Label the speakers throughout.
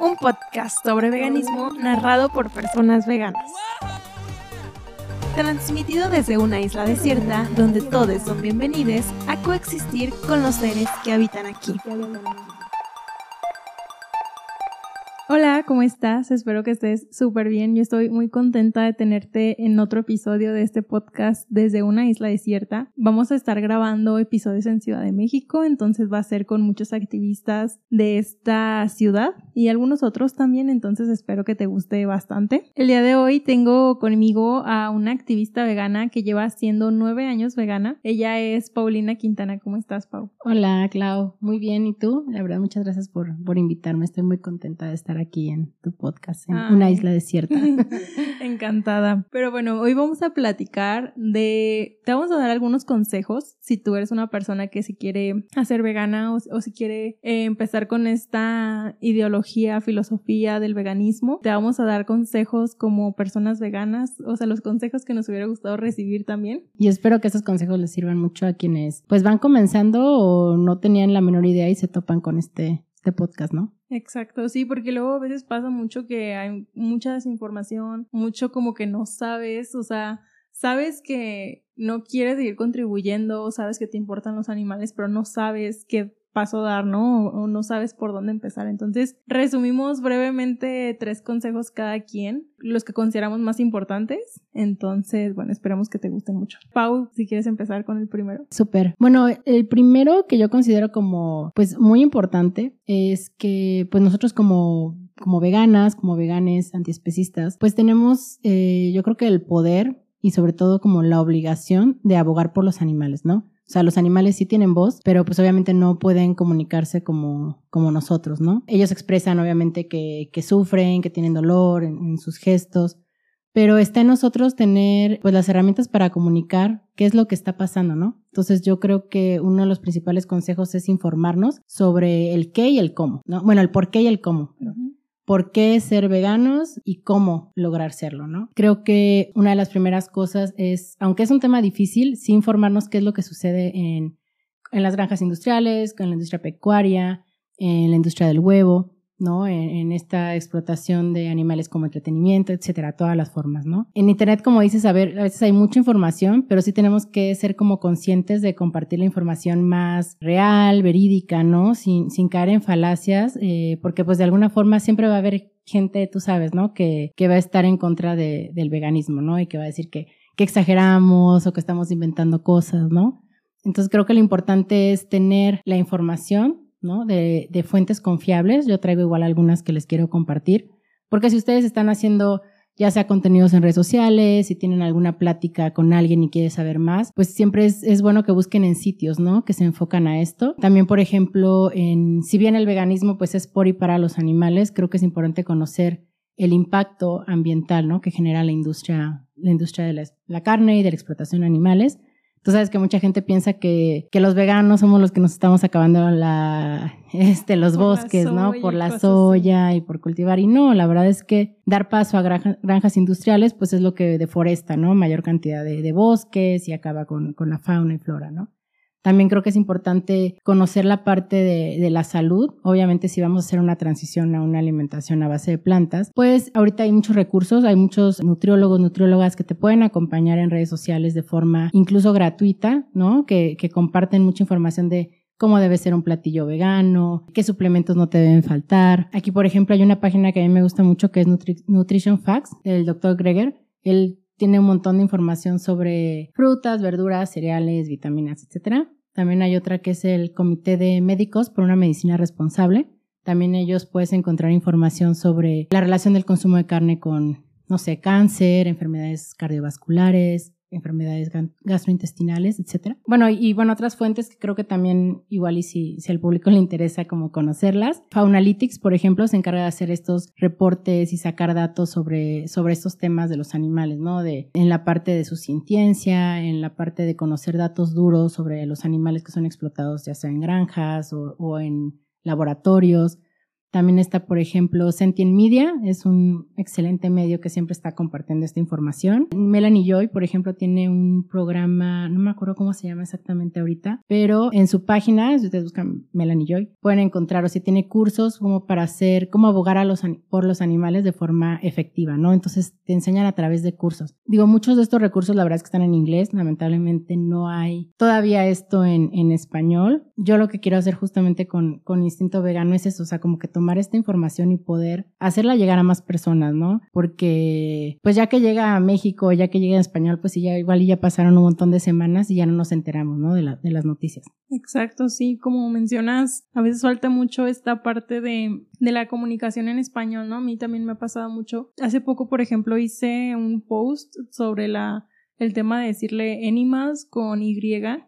Speaker 1: un podcast sobre veganismo narrado por personas veganas. Transmitido desde una isla desierta donde todos son bienvenidos a coexistir con los seres que habitan aquí. ¿Cómo estás? Espero que estés súper bien. Yo estoy muy contenta de tenerte en otro episodio de este podcast desde una isla desierta. Vamos a estar grabando episodios en Ciudad de México, entonces va a ser con muchos activistas de esta ciudad y algunos otros también, entonces espero que te guste bastante. El día de hoy tengo conmigo a una activista vegana que lleva siendo nueve años vegana. Ella es Paulina Quintana. ¿Cómo estás, Pau?
Speaker 2: Hola, Clau. Muy bien. ¿Y tú? La verdad, muchas gracias por, por invitarme. Estoy muy contenta de estar aquí en tu podcast, en una isla desierta.
Speaker 1: Encantada. Pero bueno, hoy vamos a platicar de, te vamos a dar algunos consejos si tú eres una persona que si quiere hacer vegana o, si quiere eh, empezar con esta ideología, filosofía del veganismo. Te vamos a dar consejos como personas veganas, o sea, los consejos que nos hubiera gustado recibir también.
Speaker 2: Y espero que esos consejos les sirvan mucho a quienes pues van comenzando o no tenían la menor idea y se topan con este este podcast, ¿no?
Speaker 1: Exacto, sí, porque luego a veces pasa mucho que hay mucha desinformación, mucho como que no sabes, o sea, sabes que no quieres seguir contribuyendo, sabes que te importan los animales, pero no sabes qué paso dar, ¿no? O, no sabes por dónde empezar. Entonces, resumimos brevemente tres consejos cada quien, los que consideramos más importantes. Entonces, bueno, esperamos que te gusten mucho. Pau, si quieres empezar con el primero.
Speaker 2: Súper. Bueno, el primero que yo considero como, pues, muy importante es que, pues, nosotros como como veganas, como veganes, antiespecistas, pues tenemos, eh, yo creo que el poder y sobre todo como la obligación de abogar por los animales, ¿no? O sea, los animales sí tienen voz, pero pues obviamente no pueden comunicarse como, como nosotros, ¿no? Ellos expresan obviamente que, que sufren, que tienen dolor en, sus gestos, pero está en nosotros tener pues las herramientas para comunicar qué es lo que está pasando, ¿no? Entonces yo creo que uno de los principales consejos es informarnos sobre el qué y el cómo, ¿no? Bueno, el por qué y el cómo por qué ser veganos y cómo lograr serlo, ¿no? Creo que una de las primeras cosas es, aunque es un tema difícil, sí informarnos qué es lo que sucede en, en las granjas industriales, en la industria pecuaria, en la industria del huevo, ¿no? En, esta explotación de animales como entretenimiento, etcétera, todas las formas, ¿no? En Internet, como dices, a ver, a veces hay mucha información, pero sí tenemos que ser como conscientes de compartir la información más real, verídica, ¿no? Sin, sin caer en falacias, eh, porque pues de alguna forma siempre va a haber gente, tú sabes, ¿no? Que, que va a estar en contra de, del veganismo, ¿no? Y que va a decir que, que exageramos o que estamos inventando cosas, ¿no? Entonces creo que lo importante es tener la información de, fuentes confiables. Yo traigo igual algunas que les quiero compartir, porque si ustedes están haciendo ya sea contenidos en redes sociales, si tienen alguna plática con alguien y quieren saber más, pues siempre es, bueno que busquen en sitios, ¿no? Que se enfocan a esto. También, por ejemplo, en, si bien el veganismo pues es por y para los animales, creo que es importante conocer el impacto ambiental, ¿no? Que genera la industria, la industria de la carne y de la explotación de animales. Tú sabes que mucha gente piensa que, que los veganos somos los que nos estamos acabando la, este, los bosques, ¿no? Por la soya y por cultivar. Y no, la verdad es que dar paso a granjas industriales, pues es lo que deforesta, ¿no? Mayor cantidad de, de bosques y acaba con, con la fauna y flora, ¿no? También creo que es importante conocer la parte de, la salud. Obviamente, si vamos a hacer una transición a una alimentación a base de plantas, pues ahorita hay muchos recursos, hay muchos nutriólogos, nutriólogas que te pueden acompañar en redes sociales de forma incluso gratuita, ¿no? Que, comparten mucha información de cómo debe ser un platillo vegano, qué suplementos no te deben faltar. Aquí, por ejemplo, hay una página que a mí me gusta mucho que es Nutrition Facts del doctor Greger. Él tiene un montón de información sobre frutas, verduras, cereales, vitaminas, etcétera. También hay otra que es el Comité de Médicos por una Medicina Responsable. También ellos puedes encontrar información sobre la relación del consumo de carne con, no sé, cáncer, enfermedades cardiovasculares, enfermedades gastrointestinales, etcétera. Bueno, y, bueno, otras fuentes que creo que también igual y si, si al público le interesa como conocerlas. Faunalytics, por ejemplo, se encarga de hacer estos reportes y sacar datos sobre, sobre estos temas de los animales, ¿no? De, en la parte de su ciencia, en la parte de conocer datos duros sobre los animales que son explotados ya sea en granjas o, o en laboratorios. También está, por ejemplo, Sentient Media, es un excelente medio que siempre está compartiendo esta información. Melanie Joy, por ejemplo, tiene un programa, no me acuerdo cómo se llama exactamente ahorita, pero en su página, si ustedes buscan Melanie Joy, pueden encontrar, o si tiene cursos como para hacer, cómo abogar a los, por los animales de forma efectiva, ¿no? Entonces te enseñan a través de cursos. Digo, muchos de estos recursos, la verdad es que están en inglés, lamentablemente no hay todavía esto en, en español. Yo lo que quiero hacer justamente con, con Instinto Vegano es eso, o sea, como que tomar esta información y poder hacerla llegar a más personas, ¿no? Porque, pues ya que llega a México, ya que llega en español, pues ya igual ya pasaron un montón de semanas y ya no nos enteramos, ¿no? De, la, de las noticias.
Speaker 1: Exacto, sí, como mencionas, a veces falta mucho esta parte de, de la comunicación en español, ¿no? A mí también me ha pasado mucho. Hace poco, por ejemplo, hice un post sobre la el tema de decirle animals con Y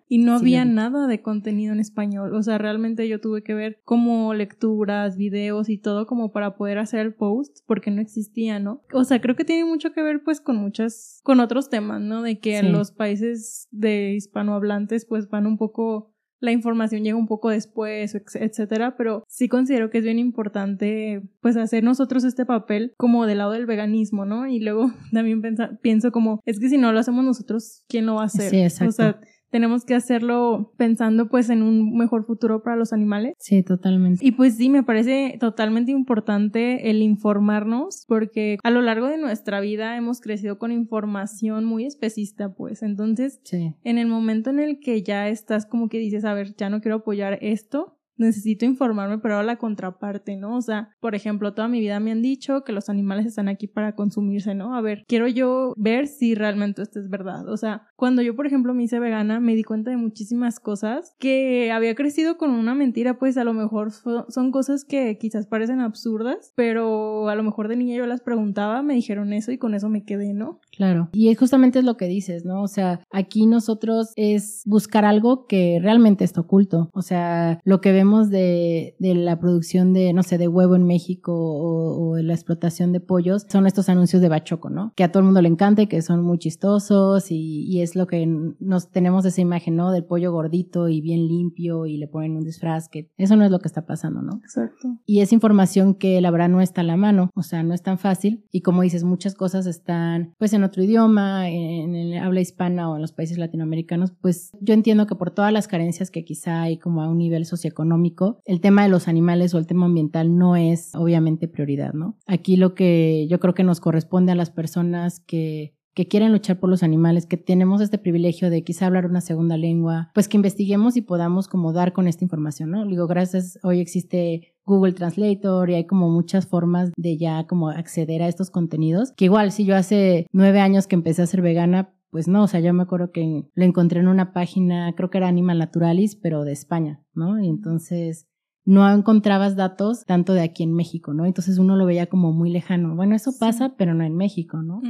Speaker 1: y no había nada de contenido en español. O sea, realmente yo tuve que ver como lecturas, videos y todo como para poder hacer el post porque no existía, ¿no? O sea, creo que tiene mucho que ver pues con muchas, con otros temas, ¿no? De que en los países de hispanohablantes pues van un poco la información llega un poco después, etcétera, pero sí considero que es bien importante, pues, hacer nosotros este papel como del lado del veganismo, ¿no? Y luego también pienso como, es que si no lo hacemos nosotros, ¿quién lo va a hacer?
Speaker 2: Sí, exacto.
Speaker 1: O sea, tenemos que hacerlo pensando pues en un mejor futuro para los animales.
Speaker 2: Sí, totalmente.
Speaker 1: Y pues sí, me parece totalmente importante el informarnos porque a lo largo de nuestra vida hemos crecido con información muy especista pues. Entonces, en el momento en el que ya estás como que dices, a ver, ya no quiero apoyar esto, necesito informarme, pero la contraparte, ¿no? O sea, por ejemplo, toda mi vida me han dicho que los animales están aquí para consumirse, ¿no? A ver, quiero yo ver si realmente esto es verdad. O sea, cuando yo, por ejemplo, me hice vegana, me di cuenta de muchísimas cosas que había crecido con una mentira, pues a lo mejor son cosas que quizás parecen absurdas, pero a lo mejor de niña yo las preguntaba, me dijeron eso y con eso me quedé, ¿no?
Speaker 2: Claro. Y justamente es lo que dices, ¿no? O sea, aquí nosotros es buscar algo que realmente está oculto. O sea, lo que vemos de, de la producción de, no sé, de huevo en México o, o, la explotación de pollos son estos anuncios de bachoco, ¿no? Que a todo el mundo le encanta y que son muy chistosos y, y es lo que nos tenemos esa imagen, ¿no? Del pollo gordito y bien limpio y le ponen un disfraz que eso no es lo que está pasando, ¿no?
Speaker 1: Exacto.
Speaker 2: Y es información que la verdad no está a la mano, o sea, no es tan fácil y como dices, muchas cosas están pues en otro idioma, en el habla hispana o en los países latinoamericanos, pues yo entiendo que por todas las carencias que quizá hay como a un nivel socioeconómico, el tema de los animales o el tema ambiental no es obviamente prioridad, ¿no? Aquí lo que yo creo que nos corresponde a las personas que que quieren luchar por los animales, que tenemos este privilegio de quizá hablar una segunda lengua, pues que investiguemos y podamos como dar con esta información, ¿no? Digo, gracias, hoy existe Google Translator y hay como muchas formas de ya como acceder a estos contenidos, que igual si yo hace nueve años que empecé a ser vegana, pues no, o sea, yo me acuerdo que lo encontré en una página, creo que era Animal Naturalis, pero de España, ¿no? Y entonces no encontrabas datos tanto de aquí en México, ¿no? Entonces uno lo veía como muy lejano. Bueno, eso pasa, pero no en México, ¿no?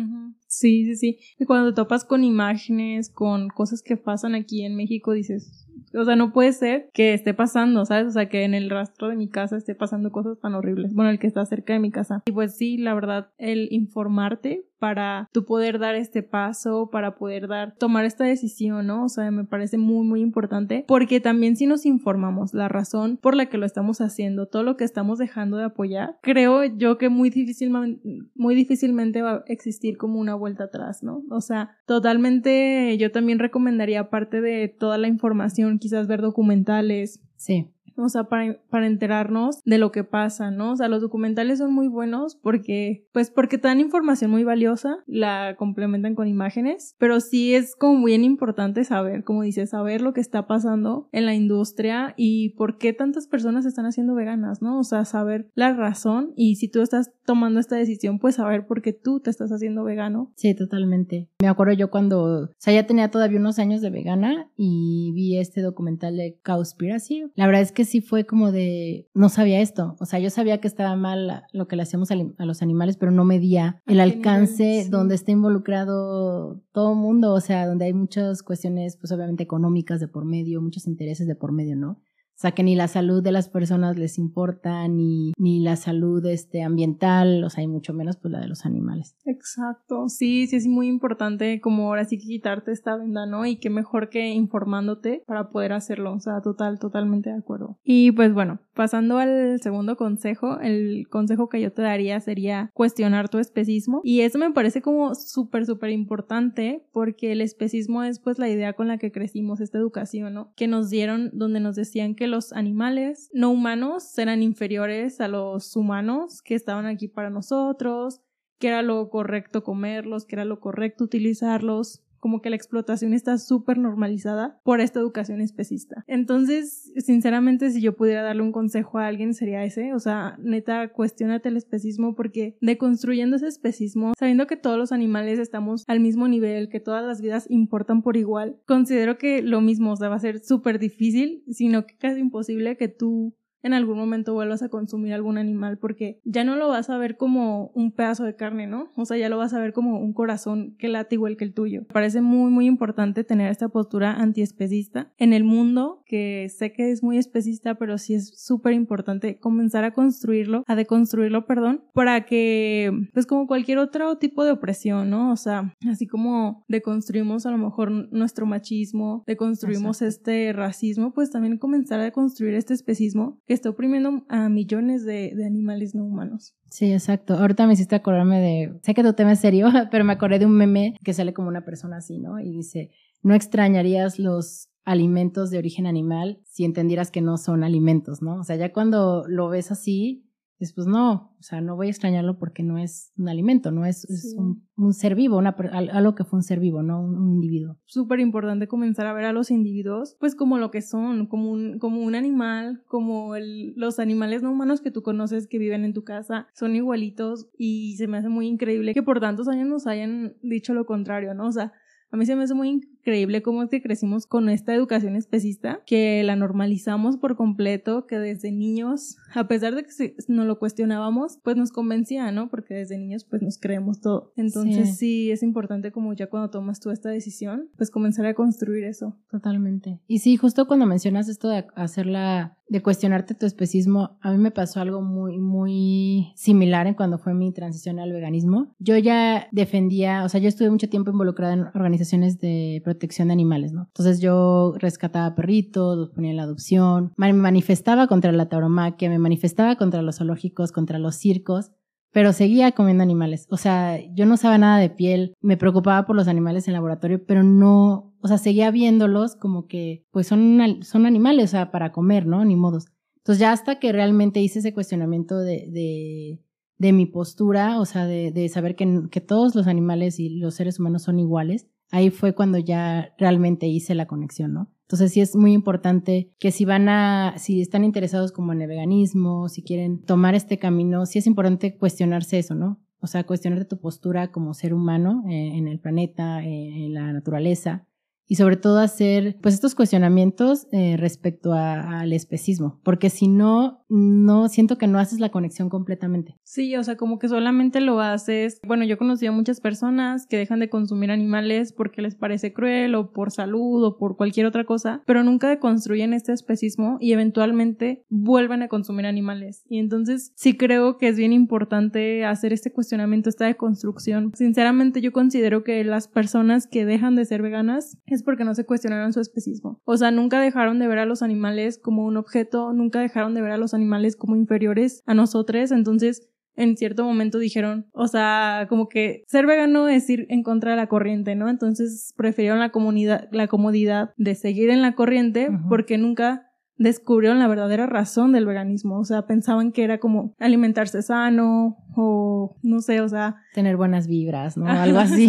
Speaker 1: Sí, sí, sí. Y cuando te topas con imágenes, con cosas que pasan aquí en México, dices, o sea, no puede ser que esté pasando, ¿sabes? O sea, que en el rastro de mi casa esté pasando cosas tan horribles. Bueno, el que está cerca de mi casa. Y pues sí, la verdad, el informarte para tú poder dar este paso, para poder dar, tomar esta decisión, ¿no? O sea, me parece muy, muy importante porque también si nos informamos la razón por la que lo estamos haciendo, todo lo que estamos dejando de apoyar, creo yo que muy difícilmente, muy difícilmente va a existir como una vuelta atrás, ¿no? O sea, totalmente yo también recomendaría, aparte de toda la información, quizás ver documentales.
Speaker 2: Sí
Speaker 1: o sea, para, para enterarnos de lo que pasa, ¿no? O sea, los documentales son muy buenos porque, pues, porque te dan información muy valiosa, la complementan con imágenes, pero sí es como bien importante saber, como dices, saber lo que está pasando en la industria y por qué tantas personas están haciendo veganas, ¿no? O sea, saber la razón y si tú estás tomando esta decisión, pues saber por qué tú te estás haciendo vegano.
Speaker 2: Sí, totalmente. Me acuerdo yo cuando, o sea, ya tenía todavía unos años de vegana y vi este documental de Cowspiracy. La verdad es que sí fue como de, no sabía esto, o sea, yo sabía que estaba mal lo que le hacíamos a, los animales, pero no medía el alcance donde está involucrado todo el mundo, o sea, donde hay muchas cuestiones, pues obviamente económicas de por medio, muchos intereses de por medio, ¿no? O sea, que ni la salud de las personas les importa, ni, ni la salud este, ambiental, o sea, y mucho menos pues la de los animales.
Speaker 1: Exacto, sí, sí es muy importante como ahora sí que quitarte esta venda, ¿no? Y qué mejor que informándote para poder hacerlo, o sea, total, totalmente de acuerdo. Y pues bueno, pasando al segundo consejo, el consejo que yo te daría sería cuestionar tu especismo. Y eso me parece como súper, súper importante porque el especismo es pues la idea con la que crecimos, esta educación, ¿no? Que nos dieron donde nos decían que los animales no humanos eran inferiores a los humanos que estaban aquí para nosotros, que era lo correcto comerlos, que era lo correcto utilizarlos, como que la explotación está súper normalizada por esta educación especista. Entonces, sinceramente, si yo pudiera darle un consejo a alguien sería ese, o sea, neta, cuestionate el especismo porque deconstruyendo ese especismo, sabiendo que todos los animales estamos al mismo nivel, que todas las vidas importan por igual, considero que lo mismo, o sea, va a ser súper difícil, sino que casi imposible que tú en algún momento vuelvas a consumir algún animal porque ya no lo vas a ver como un pedazo de carne, ¿no? O sea, ya lo vas a ver como un corazón que late igual que el tuyo. Parece muy, muy importante tener esta postura antiespecista en el mundo, que sé que es muy especista, pero sí es súper importante comenzar a construirlo, a deconstruirlo, perdón, para que, pues como cualquier otro tipo de opresión, ¿no? O sea, así como deconstruimos a lo mejor nuestro machismo, deconstruimos este racismo, pues también comenzar a deconstruir este especismo que está oprimiendo a millones de, animales no humanos.
Speaker 2: Sí, exacto. Ahorita me hiciste acordarme de, sé que tu tema es serio, pero me acordé de un meme que sale como una persona así, ¿no? Y dice, no extrañarías los alimentos de origen animal si entendieras que no son alimentos, ¿no? O sea, ya cuando lo ves así, Después no, o sea, no voy a extrañarlo porque no es un alimento, no es, un, ser vivo, una, algo que fue un ser vivo, no un, individuo.
Speaker 1: Súper importante comenzar a ver a los individuos, pues como lo que son, como un, como un animal, como el, los animales no humanos que tú conoces que viven en tu casa, son igualitos y se me hace muy increíble que por tantos años nos hayan dicho lo contrario, ¿no? O sea, a mí se me hace muy increíble cómo es que crecimos con esta educación especista, que la normalizamos por completo, que desde niños, a pesar de que no lo cuestionábamos, pues nos convencía, ¿no? Porque desde niños pues nos creemos todo. Entonces sí. sí es importante como ya cuando tomas tú esta decisión, pues comenzar a construir eso.
Speaker 2: Totalmente. Y sí, justo cuando mencionas esto de hacer la de cuestionarte tu especismo, a mí me pasó algo muy, muy similar en cuando fue mi transición al veganismo. Yo ya defendía, o sea, yo estuve mucho tiempo involucrada en organizaciones de protección de animales, ¿no? Entonces yo rescataba perritos, los ponía en la adopción, me manifestaba contra la tauromaquia, me manifestaba contra los zoológicos, contra los circos, pero seguía comiendo animales. O sea, yo no sabía nada de piel, me preocupaba por los animales en laboratorio, pero no, o sea, seguía viéndolos como que, pues son, son animales, o sea, para comer, ¿no? Ni modos. Entonces ya hasta que realmente hice ese cuestionamiento de, de, de mi postura, o sea, de, de saber que, que todos los animales y los seres humanos son iguales, ahí fue cuando ya realmente hice la conexión, ¿no? Entonces sí es muy importante que si van a, si están interesados como en el veganismo, si quieren tomar este camino, sí es importante cuestionarse eso, ¿no? O sea, cuestionarte tu postura como ser humano eh, en el planeta, eh, en la naturaleza, y sobre todo hacer pues estos cuestionamientos eh, respecto al especismo, porque si no, no siento que no haces la conexión completamente.
Speaker 1: Sí, o sea, como que solamente lo haces, bueno, yo conocí a muchas personas que dejan de consumir animales porque les parece cruel o por salud o por cualquier otra cosa, pero nunca deconstruyen este especismo y eventualmente vuelven a consumir animales. Y entonces sí creo que es bien importante hacer este cuestionamiento, esta deconstrucción. Sinceramente yo considero que las personas que dejan de ser veganas porque no se cuestionaron su especismo. O sea, nunca dejaron de ver a los animales como un objeto, nunca dejaron de ver a los animales como inferiores a nosotros, entonces en cierto momento dijeron, o sea, como que ser vegano es ir en contra de la corriente, ¿no? Entonces prefirieron la comunidad, la comodidad de seguir en la corriente porque nunca descubrieron la verdadera razón del veganismo. O sea, pensaban que era como alimentarse sano o no sé, o sea...
Speaker 2: Tener buenas vibras, ¿no? Algo así.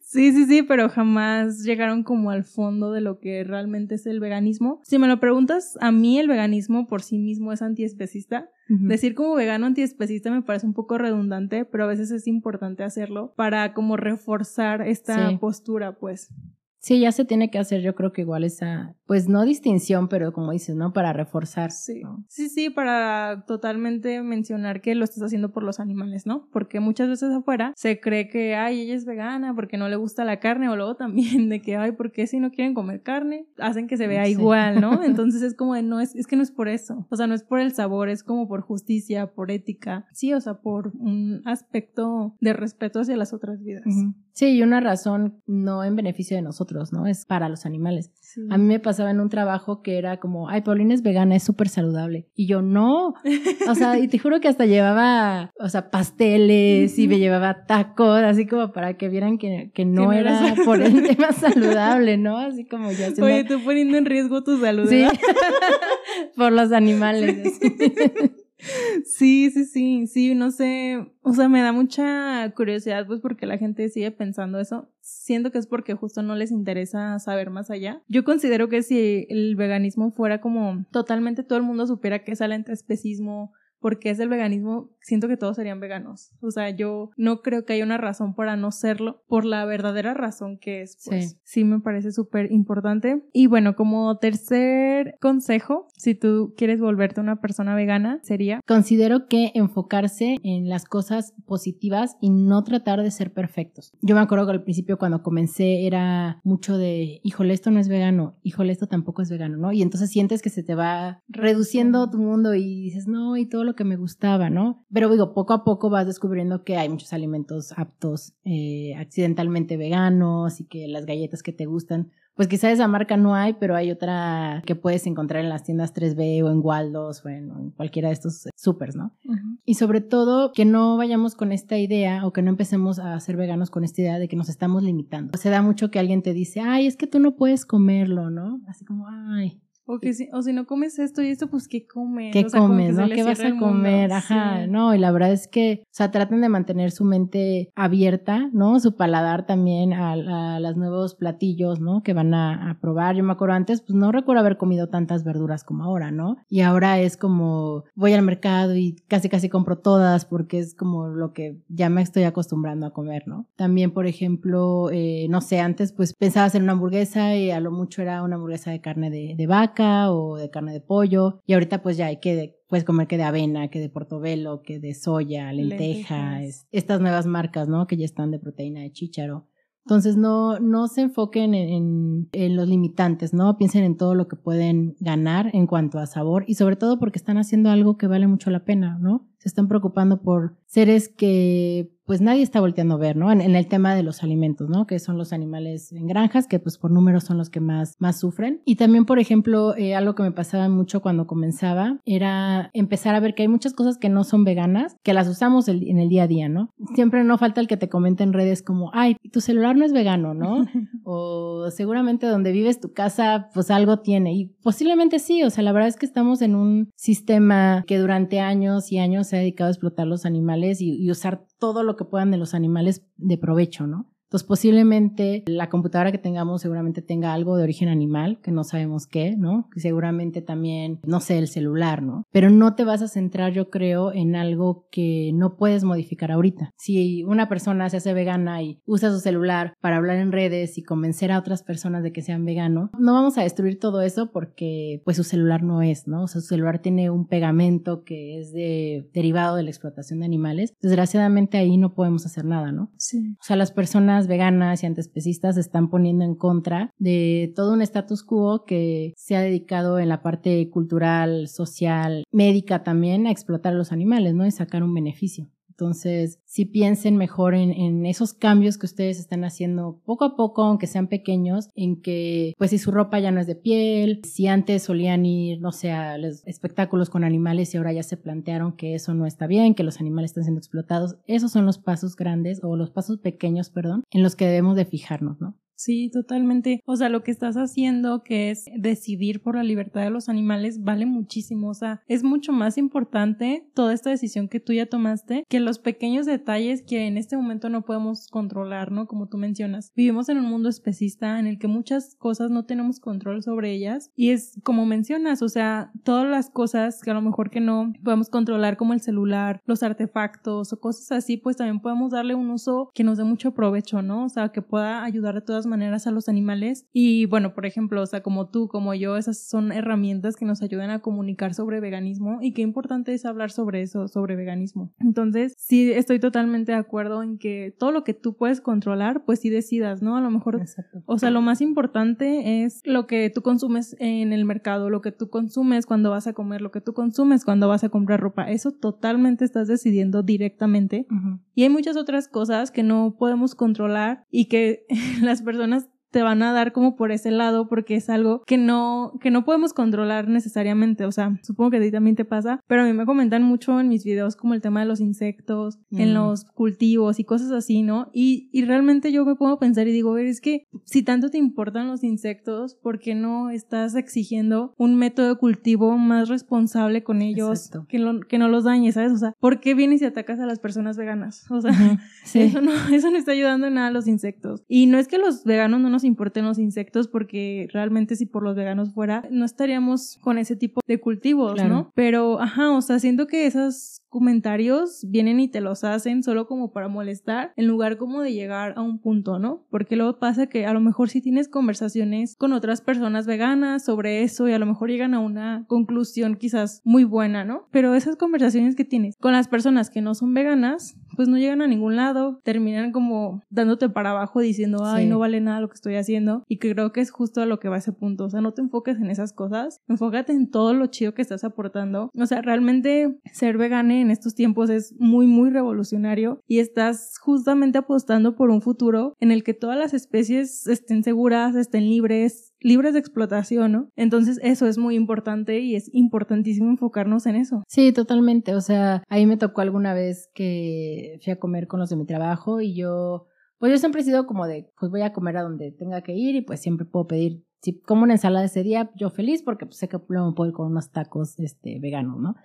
Speaker 1: Sí. sí, sí, pero jamás llegaron como al fondo de lo que realmente es el veganismo. Si me lo preguntas, a mí el veganismo por sí mismo es antiespecista. Decir como vegano antiespecista me parece un poco redundante, pero a veces es importante hacerlo para como reforzar esta postura, pues.
Speaker 2: Sí, ya se tiene que hacer, yo creo que igual esa, pues no distinción, pero como dices, ¿no? Para reforzar.
Speaker 1: Sí, sí, sí, para totalmente mencionar que lo estás haciendo por los animales, ¿no? Porque muchas veces afuera se cree que, ay, ella es vegana porque no le gusta la carne, o luego también de que, ay, ¿por qué si no quieren comer carne? Hacen que se vea igual, ¿no? Entonces es como de, no, es, es que no es por eso. O sea, no es por el sabor, es como por justicia, por ética. Sí, o sea, por un aspecto de respeto hacia las otras vidas.
Speaker 2: Sí, y una razón no en beneficio de nosotros, ¿no? Es para los animales. A mí me pasaba pasaba en un trabajo que era como, ay, Paulina es vegana, es súper saludable. Y yo, no. O sea, y te juro que hasta llevaba, o sea, pasteles y me llevaba tacos, así como para que vieran que, que no era por el tema saludable, ¿no? Así como ya
Speaker 1: se Oye, tú poniendo en riesgo tu salud.
Speaker 2: Sí. por los animales.
Speaker 1: Sí, sí, sí, sí, no sé, o sea, me da mucha curiosidad pues porque la gente sigue pensando eso. Siento que es porque justo no les interesa saber más allá. Yo considero que si el veganismo fuera como totalmente todo el mundo supiera que es el especismo, porque es el veganismo, siento que todos serían veganos. O sea, yo no creo que haya una razón para no serlo, por la verdadera razón que es, pues sí, me parece súper importante. Y bueno, como tercer consejo, si tú quieres volverte una persona vegana, sería...
Speaker 2: Considero que enfocarse en las cosas positivas y no tratar de ser perfectos. Yo me acuerdo que al principio cuando comencé era mucho de, híjole, esto no es vegano, híjole, esto tampoco es vegano, ¿no? Y entonces sientes que se te va reduciendo tu mundo y dices, no, y todo lo que me gustaba, ¿no? Pero digo, poco a poco vas descubriendo que hay muchos alimentos aptos eh, accidentalmente veganos y que las galletas que te gustan, pues quizá esa marca no hay, pero hay otra que puedes encontrar en las tiendas 3B o en Waldos o en, cualquiera de estos supers, ¿no? Y sobre todo que no vayamos con esta idea o que no empecemos a ser veganos con esta idea de que nos estamos limitando. Se da mucho que alguien te dice, ay, es que tú no puedes comerlo, ¿no? Así como, ay,
Speaker 1: o, que si, o si no comes esto y esto, pues ¿qué comes?
Speaker 2: ¿Qué comes, no? ¿Qué vas a comer? Ajá, no, y la verdad es que, o sea, traten de mantener su mente abierta, ¿no? Su paladar también a, a los nuevos platillos, ¿no? Que van a, a, probar. Yo me acuerdo antes, pues no recuerdo haber comido tantas verduras como ahora, ¿no? Y ahora es como, voy al mercado y casi casi compro todas porque es como lo que ya me estoy acostumbrando a comer, ¿no? También, por ejemplo, eh, no sé, antes pues pensaba hacer una hamburguesa y a lo mucho era una hamburguesa de carne de, de vaca o de carne de pollo y ahorita pues ya hay que puedes comer que de avena, que de portobelo, que de soya, lenteja, estas nuevas marcas, ¿no? Que ya están de proteína de chícharo. Entonces no, no se enfoquen en, en, los limitantes, ¿no? Piensen en todo lo que pueden ganar en cuanto a sabor y sobre todo porque están haciendo algo que vale mucho la pena, ¿no? Se están preocupando por seres que pues nadie está volteando a ver, ¿no? En, el tema de los alimentos, ¿no? Que son los animales en granjas, que pues por números son los que más, más sufren. Y también, por ejemplo, eh, algo que me pasaba mucho cuando comenzaba era empezar a ver que hay muchas cosas que no son veganas, que las usamos en el día a día, ¿no? Siempre no falta el que te comente en redes como, ay, tu celular no es vegano, ¿no? o seguramente donde vives tu casa, pues algo tiene. Y posiblemente sí, o sea, la verdad es que estamos en un sistema que durante años y años se ha dedicado a explotar los animales y usar todo lo que puedan de los animales de provecho, ¿no? Entonces, posiblemente la computadora que tengamos seguramente tenga algo de origen animal, que no sabemos qué, ¿no? Que seguramente también, no sé, el celular, ¿no? Pero no te vas a centrar, yo creo, en algo que no puedes modificar ahorita. Si una persona se hace vegana y usa su celular para hablar en redes y convencer a otras personas de que sean vegano, no vamos a destruir todo eso porque, pues, su celular no es, ¿no? O sea, su celular tiene un pegamento que es de, derivado de la explotación de animales. Desgraciadamente ahí no podemos hacer nada, ¿no?
Speaker 1: Sí.
Speaker 2: O sea, las personas veganas y antiespecistas se están poniendo en contra de todo un status quo que se ha dedicado en la parte cultural, social, médica también a explotar a los animales, ¿no? Y sacar un beneficio. Entonces, si piensen mejor en, esos cambios que ustedes están haciendo poco a poco, aunque sean pequeños, en que, pues, si su ropa ya no es de piel, si antes solían ir, no sé, a los espectáculos con animales y ahora ya se plantearon que eso no está bien, que los animales están siendo explotados, esos son los pasos grandes o los pasos pequeños, perdón, en los que debemos de fijarnos, ¿no?
Speaker 1: Sí, totalmente. O sea, lo que estás haciendo, que es decidir por la libertad de los animales, vale muchísimo. O sea, es mucho más importante toda esta decisión que tú ya tomaste que los pequeños detalles que en este momento no podemos controlar, ¿no? Como tú mencionas. Vivimos en un mundo especista en el que muchas cosas no tenemos control sobre ellas y es como mencionas, o sea, todas las cosas que a lo mejor que no podemos controlar como el celular, los artefactos o cosas así, pues también podemos darle un uso que nos dé mucho provecho, ¿no? O sea, que pueda ayudar de todas maneras a los animales. Y bueno, por ejemplo, o sea, como tú, como yo, esas son herramientas que nos ayudan a comunicar sobre veganismo y qué importante es hablar sobre eso, sobre veganismo. Entonces, sí, estoy totalmente de acuerdo en que todo lo que tú puedes controlar, pues sí decidas, ¿no? A lo mejor, o sea, lo más importante es lo que tú consumes en el mercado, lo que tú consumes cuando vas a comer, lo que tú consumes cuando vas a comprar ropa. Eso totalmente estás decidiendo directamente. Y hay muchas otras cosas que no podemos controlar y que las personas personas te van a dar como por ese lado porque es algo que no, que no podemos controlar necesariamente. O sea, supongo que a ti también te pasa, pero a mí me comentan mucho en mis videos como el tema de los insectos, en mm. los cultivos y cosas así, ¿no? Y, y realmente yo me pongo a pensar y digo, es que si tanto te importan los insectos, ¿por qué no estás exigiendo un método de cultivo más responsable con ellos que, que no los dañe, ¿sabes? O sea, ¿por qué vienes y atacas a las personas veganas? O sea, eso, no, eso no está ayudando en nada a los insectos. Y no es que los veganos no nos importen los insectos, porque realmente si por los veganos fuera, no estaríamos con ese tipo de cultivos, ¿no? Pero, ajá, o sea, siento que esas comentarios vienen y te los hacen solo como para molestar en lugar como de llegar a un punto, ¿no? Porque luego pasa que a lo mejor si tienes conversaciones con otras personas veganas sobre eso y a lo mejor llegan a una conclusión quizás muy buena, ¿no? Pero esas conversaciones que tienes con las personas que no son veganas, pues no llegan a ningún lado, terminan como dándote para abajo diciendo, ay, no vale nada lo que estoy haciendo y creo que es justo a lo que va ese punto, o sea, no te enfoques en esas cosas, enfócate en todo lo chido que estás aportando, o sea, realmente ser vegana en estos tiempos es muy, muy revolucionario y estás justamente apostando por un futuro en el que todas las especies estén seguras, estén libres, libres de explotación, ¿no? Entonces eso es muy importante y es importantísimo enfocarnos en eso.
Speaker 2: Sí, totalmente. O sea, ahí me tocó alguna vez que fui a comer con los de mi trabajo y yo, pues yo siempre he sido como de, pues voy a comer a donde tenga que ir y pues siempre puedo pedir si como una ensalada ese día, yo feliz porque pues, sé que luego puedo ir con unos tacos este, veganos, ¿no?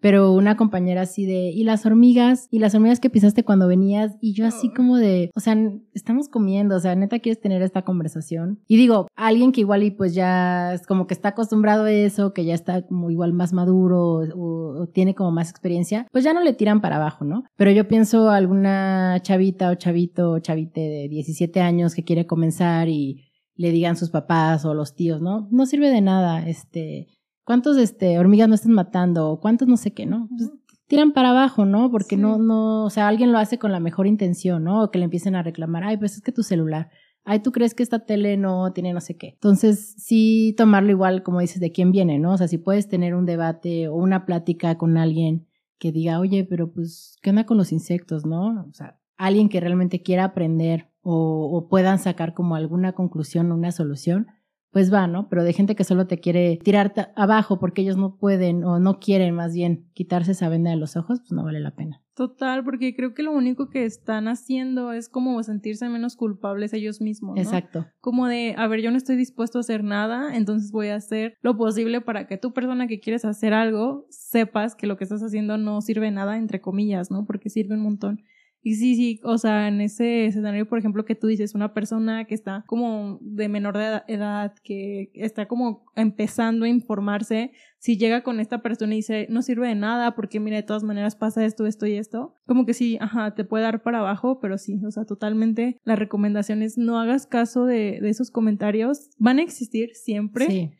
Speaker 2: Pero una compañera así de, y las hormigas, y las hormigas que pisaste cuando venías, y yo así como de, o sea, estamos comiendo, o sea, neta quieres tener esta conversación. Y digo, alguien que igual y pues ya es como que está acostumbrado a eso, que ya está como igual más maduro o, o tiene como más experiencia, pues ya no le tiran para abajo, ¿no? Pero yo pienso alguna chavita o chavito o chavite de 17 años que quiere comenzar y le digan sus papás o los tíos, ¿no? No sirve de nada, este, ¿cuántos este, hormigas no están matando? ¿Cuántos no sé qué, no? Pues, tiran para abajo, ¿no? Porque no, no, o sea, alguien lo hace con la mejor intención, ¿no? O que le empiecen a reclamar, ay, pues es que tu celular, ay, tú crees que esta tele no tiene no sé qué. Entonces, sí tomarlo igual, como dices, de quién viene, ¿no? O sea, si puedes tener un debate o una plática con alguien que diga, oye, pero pues, ¿qué onda con los insectos, no? O sea, alguien que realmente quiera aprender o, puedan sacar como alguna conclusión, una solución, pues va, ¿no? Pero de gente que solo te quiere tirar abajo porque ellos no pueden o no quieren más bien quitarse esa venda de los ojos, pues no vale la pena.
Speaker 1: Total, porque creo que lo único que están haciendo es como sentirse menos culpables ellos mismos. ¿no?
Speaker 2: Exacto.
Speaker 1: Como de, a ver, yo no estoy dispuesto a hacer nada, entonces voy a hacer lo posible para que tu persona que quieres hacer algo sepas que lo que estás haciendo no sirve nada, entre comillas, ¿no? Porque sirve un montón. Y sí, sí, o sea, en ese escenario, por ejemplo, que tú dices, una persona que está como de menor de edad, que está como empezando a informarse, si llega con esta persona y dice, no sirve de nada porque mira, de todas maneras pasa esto, esto y esto, como que sí, ajá, te puede dar para abajo, pero sí, o sea, totalmente la recomendación es no hagas caso de, de esos comentarios, van a existir siempre. Sí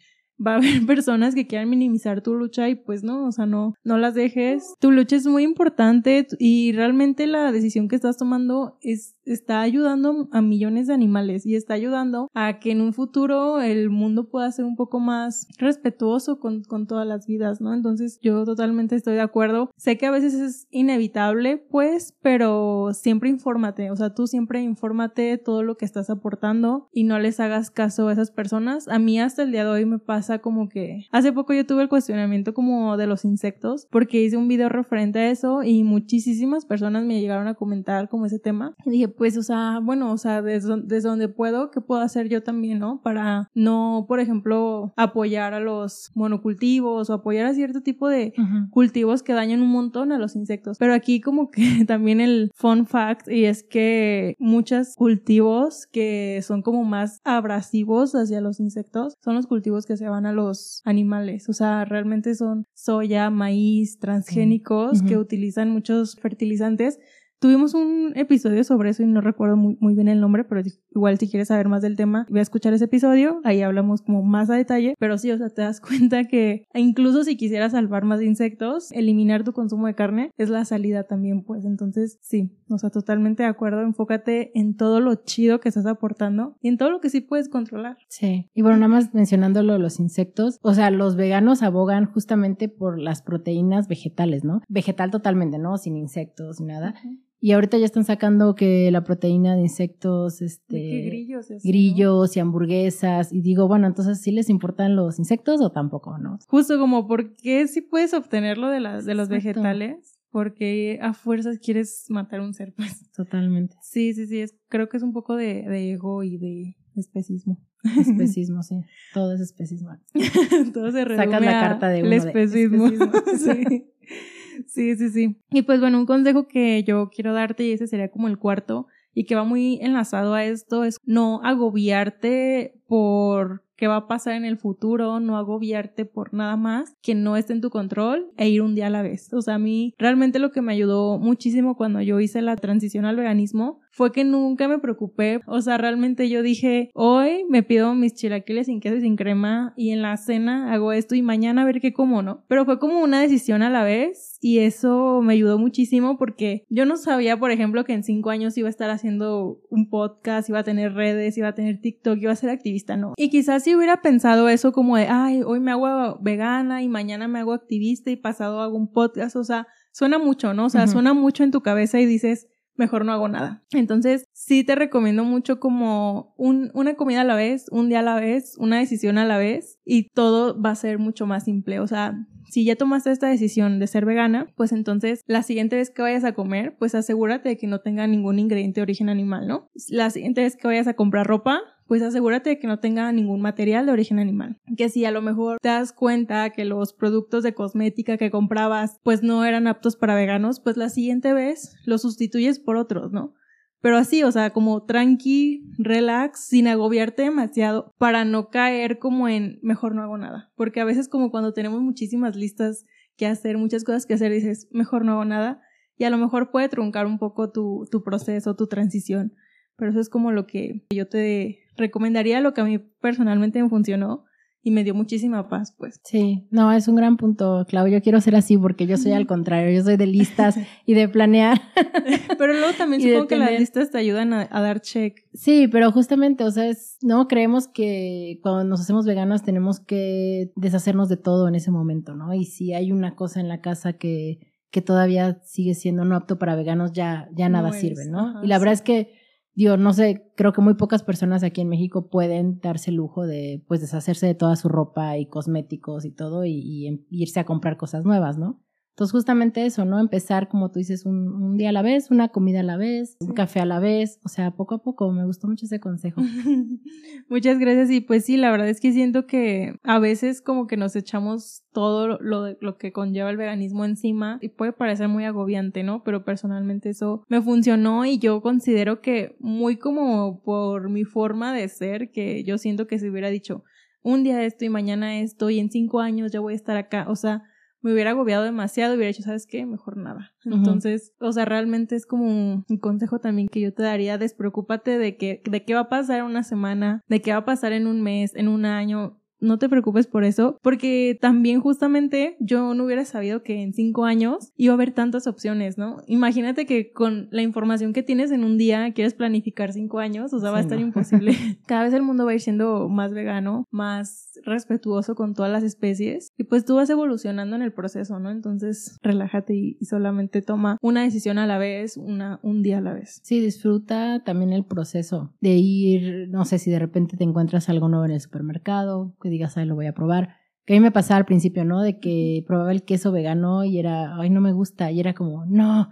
Speaker 1: va a haber personas que quieran minimizar tu lucha y pues no, o sea, no, no las dejes. Tu lucha es muy importante y realmente la decisión que estás tomando es, está ayudando a millones de animales y está ayudando a que en un futuro el mundo pueda ser un poco más respetuoso con, con todas las vidas, ¿no? Entonces yo totalmente estoy de acuerdo. Sé que a veces es inevitable, pues, pero siempre infórmate, o sea, tú siempre infórmate todo lo que estás aportando y no les hagas caso a esas personas. A mí hasta el día de hoy me pasa como que hace poco yo tuve el cuestionamiento como de los insectos porque hice un video referente a eso y muchísimas personas me llegaron a comentar como ese tema. Y dije pues o sea bueno o sea desde, desde donde puedo qué puedo hacer yo también no para no por ejemplo apoyar a los monocultivos o apoyar a cierto tipo de cultivos que dañan un montón a los insectos. Pero aquí como que también el fun fact y es que muchos cultivos que son como más abrasivos hacia los insectos son los cultivos que se van a los animales. O sea, realmente son soya, maíz, transgénicos que utilizan muchos fertilizantes Tuvimos un episodio sobre eso y no recuerdo muy, muy, bien el nombre, pero igual si quieres saber más del tema, voy a escuchar ese episodio, ahí hablamos como más a detalle, pero sí, o sea, te das cuenta que incluso si quisieras salvar más insectos, eliminar tu consumo de carne es la salida también, pues entonces sí, o sea, totalmente de acuerdo, enfócate en todo lo chido que estás aportando y en todo lo que sí puedes controlar.
Speaker 2: Sí, y bueno, nada más mencionándolo los insectos, o sea, los veganos abogan justamente por las proteínas vegetales, ¿no? Vegetal totalmente, ¿no? Sin insectos, ni nada. Y ahorita ya están sacando que la proteína de insectos, este,
Speaker 1: grillos,
Speaker 2: grillos y hamburguesas. Y digo, bueno, entonces ¿sí les importan los insectos o tampoco, no?
Speaker 1: Justo como, ¿por qué sí puedes obtenerlo de, las de los vegetales? Porque a fuerzas quieres matar un ser, pues.
Speaker 2: Totalmente.
Speaker 1: Sí, sí, sí. Es, creo que es un poco de, de ego y de especismo.
Speaker 2: Especismo, sí. Todo es especismo.
Speaker 1: Todo se reduce
Speaker 2: Sacas la carta de
Speaker 1: el especismo. sí. Sí, sí, sí. Y pues bueno, un consejo que yo quiero darte, y ese sería como el cuarto, y que va muy enlazado a esto, es no agobiarte por qué va a pasar en el futuro, no agobiarte por nada más que no esté en tu control e ir un día a la vez. O sea, a mí realmente lo que me ayudó muchísimo cuando yo hice la transición al veganismo fue que nunca me preocupé. O sea, realmente yo dije, hoy me pido mis chilaquiles sin queso y sin crema y en la cena hago esto y mañana a ver qué como, ¿no? Pero fue como una decisión a la vez y eso me ayudó muchísimo porque yo no sabía, por ejemplo, que en cinco años iba a estar haciendo un podcast, iba a tener redes, iba a tener TikTok, iba a ser activista, ¿no? Y quizás si hubiera pensado eso como de, ay, hoy me hago vegana y mañana me hago activista y pasado hago un podcast, o sea, suena mucho, ¿no? O sea, suena mucho en tu cabeza y dices, mejor no hago nada. Entonces, sí te recomiendo mucho como un, una comida a la vez, un día a la vez, una decisión a la vez y todo va a ser mucho más simple. O sea, si ya tomaste esta decisión de ser vegana, pues entonces la siguiente vez que vayas a comer, pues asegúrate de que no tenga ningún ingrediente de origen animal, ¿no? La siguiente vez que vayas a comprar ropa, pues asegúrate de que no tenga ningún material de origen animal. Que si a lo mejor te das cuenta que los productos de cosmética que comprabas pues no eran aptos para veganos, pues la siguiente vez los sustituyes por otros, ¿no? Pero así, o sea, como tranqui, relax, sin agobiarte demasiado, para no caer como en mejor no hago nada. Porque a veces como cuando tenemos muchísimas listas que hacer, muchas cosas que hacer, dices, mejor no hago nada. Y a lo mejor puede truncar un poco tu, tu proceso, tu transición. Pero eso es como lo que yo te recomendaría, lo que a mí personalmente me funcionó y me dio muchísima paz, pues.
Speaker 2: Sí, no, es un gran punto, Clau. Yo quiero ser así porque yo soy al contrario, yo soy de listas y de planear.
Speaker 1: pero luego también supongo que las listas te ayudan a, dar check.
Speaker 2: Sí, pero justamente, o sea, es, no creemos que cuando nos hacemos veganas tenemos que deshacernos de todo en ese momento, ¿no? Y si hay una cosa en la casa que, que todavía sigue siendo no apto para veganos, ya, ya nada sirve, ¿no? y la verdad es que Digo, no sé, creo que muy pocas personas aquí en México pueden darse el lujo de, pues, deshacerse de toda su ropa y cosméticos y todo y, em, irse a comprar cosas nuevas, ¿no? Entonces, justamente eso, ¿no? Empezar, como tú dices, un, un, día a la vez, una comida a la vez, un café a la vez, o sea, poco a poco. Me gustó mucho ese consejo.
Speaker 1: Muchas gracias. Y pues sí, la verdad es que siento que a veces como que nos echamos todo lo, lo que conlleva el veganismo encima y puede parecer muy agobiante, ¿no? Pero personalmente eso me funcionó y yo considero que muy como por mi forma de ser, que yo siento que si hubiera dicho un día esto y mañana esto y en cinco años ya voy a estar acá, o sea, me hubiera agobiado demasiado, hubiera dicho, ¿sabes qué? Mejor nada. Entonces, o sea, realmente es como un, consejo también que yo te daría, despreocúpate de que, de qué va a pasar en una semana, de qué va a pasar en un mes, en un año, no te preocupes por eso, porque también justamente yo no hubiera sabido que en cinco años iba a haber tantas opciones, ¿no? Imagínate que con la información que tienes en un día quieres planificar cinco años, o sea, va a estar imposible. Cada vez el mundo va a ir siendo más vegano, más respetuoso con todas las especies y pues tú vas evolucionando en el proceso, ¿no? Entonces relájate y, solamente toma una decisión a la vez, una, un día a la vez.
Speaker 2: Sí, disfruta también el proceso de ir, no sé si de repente te encuentras algo nuevo en el supermercado, que digas, ay, lo voy a probar. Que a mí me pasaba al principio, ¿no? De que probaba el queso vegano y era, ay, no me gusta. Y era como, no,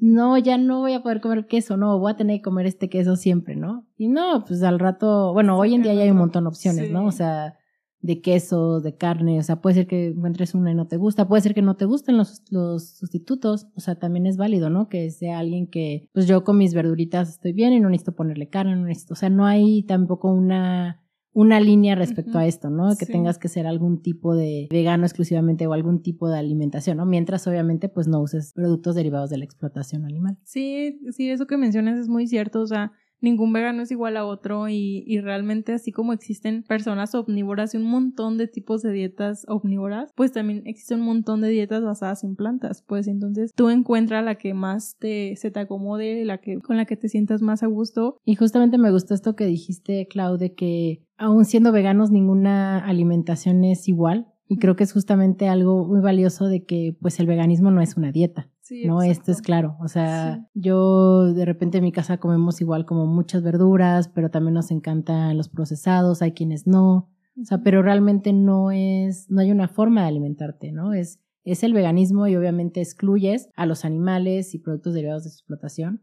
Speaker 2: no, ya no voy a poder comer queso, no, voy a tener que comer este queso siempre, ¿no? Y no, pues al rato, bueno, hoy en día ya hay un montón de opciones, ¿no? O sea, de queso, de carne, o sea, puede ser que encuentres una y no te gusta, puede ser que no te gusten los, los sustitutos, o sea, también es válido, ¿no? Que sea alguien que, pues yo con mis verduritas estoy bien y no necesito ponerle carne, no necesito, o sea, no hay tampoco una una línea respecto a esto, ¿no? Que tengas que ser algún tipo de vegano exclusivamente o algún tipo de alimentación, ¿no? Mientras obviamente pues no uses productos derivados de la explotación animal.
Speaker 1: Sí, sí, eso que mencionas es muy cierto, o sea, ningún vegano es igual a otro y, y, realmente así como existen personas omnívoras y un montón de tipos de dietas omnívoras, pues también existe un montón de dietas basadas en plantas, pues entonces tú encuentras la que más te, se te acomode, la que, con la que te sientas más a gusto.
Speaker 2: Y justamente me gustó esto que dijiste, Clau, de que aún siendo veganos ninguna alimentación es igual. Y creo que es justamente algo muy valioso de que pues el veganismo no es una dieta. No, esto es claro. O sea, yo de repente en mi casa comemos igual como muchas verduras, pero también nos encantan los procesados, hay quienes no. O sea, pero realmente no es, no hay una forma de alimentarte, ¿no? Es, es el veganismo y obviamente excluyes a los animales y productos derivados de su explotación,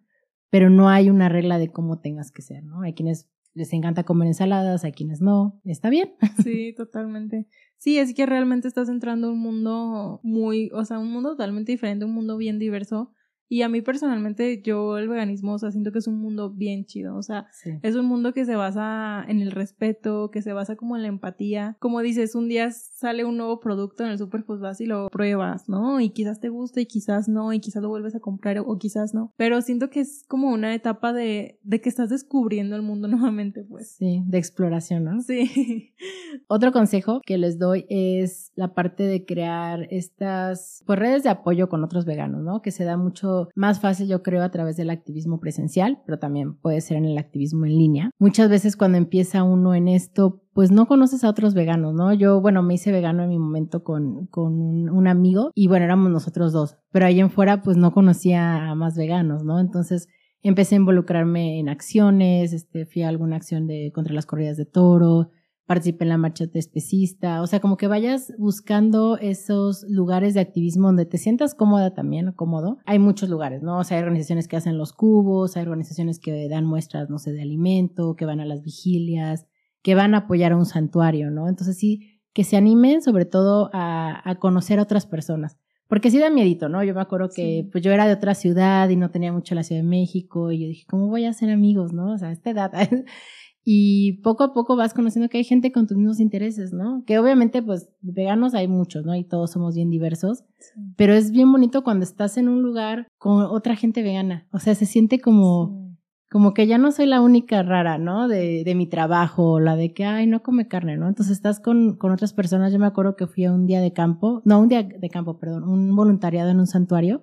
Speaker 2: pero no hay una regla de cómo tengas que ser, ¿no? Hay quienes les encanta comer ensaladas, hay quienes no, está bien.
Speaker 1: Sí, totalmente. Sí, es que realmente estás entrando a un mundo muy, o sea, un mundo totalmente diferente, un mundo bien diverso y a mí personalmente, yo el veganismo, o sea, siento que es un mundo bien chido. O sea, es un mundo que se basa en el respeto, que se basa como en la empatía. Como dices, un día sale un nuevo producto en el super, pues vas y lo pruebas, ¿no? Y quizás te guste y quizás no, y quizás lo vuelves a comprar o quizás no. Pero siento que es como una etapa de, de que estás descubriendo el mundo nuevamente, pues.
Speaker 2: Sí, de exploración, ¿no?
Speaker 1: Sí.
Speaker 2: Otro consejo que les doy es la parte de crear estas, pues, redes de apoyo con otros veganos, ¿no? Que se da mucho más fácil, yo creo, a través del activismo presencial, pero también puede ser en el activismo en línea. Muchas veces cuando empieza uno en esto, pues no conoces a otros veganos, ¿no? Yo, bueno, me hice vegano en mi momento con, con un, amigo y bueno, éramos nosotros dos, pero ahí en fuera pues no conocía a más veganos, ¿no? Entonces empecé a involucrarme en acciones, este, fui a alguna acción de contra las corridas de toro, participé en la marcha especista, o sea, como que vayas buscando esos lugares de activismo donde te sientas cómoda también cómodo. Hay muchos lugares, ¿no? O sea, hay organizaciones que hacen los cubos, hay organizaciones que dan muestras, no sé, de alimento, que van a las vigilias, que van a apoyar a un santuario, ¿no? Entonces sí, que se animen sobre todo a, conocer a otras personas. Porque sí da miedito, ¿no? Yo me acuerdo que pues yo era de otra ciudad y no tenía mucho la Ciudad de México y yo dije, ¿cómo voy a hacer amigos, no? O sea, a esta edad. y poco a poco vas conociendo que hay gente con tus mismos intereses, ¿no? Que obviamente, pues, veganos hay muchos, ¿no? Y todos somos bien diversos, pero es bien bonito cuando estás en un lugar con otra gente vegana, o sea, se siente como, como que ya no soy la única rara, ¿no? De, de mi trabajo, la de que, ay, no come carne, ¿no? Entonces estás con, con otras personas, yo me acuerdo que fui a un día de campo, no, un día de campo, perdón, un voluntariado en un santuario,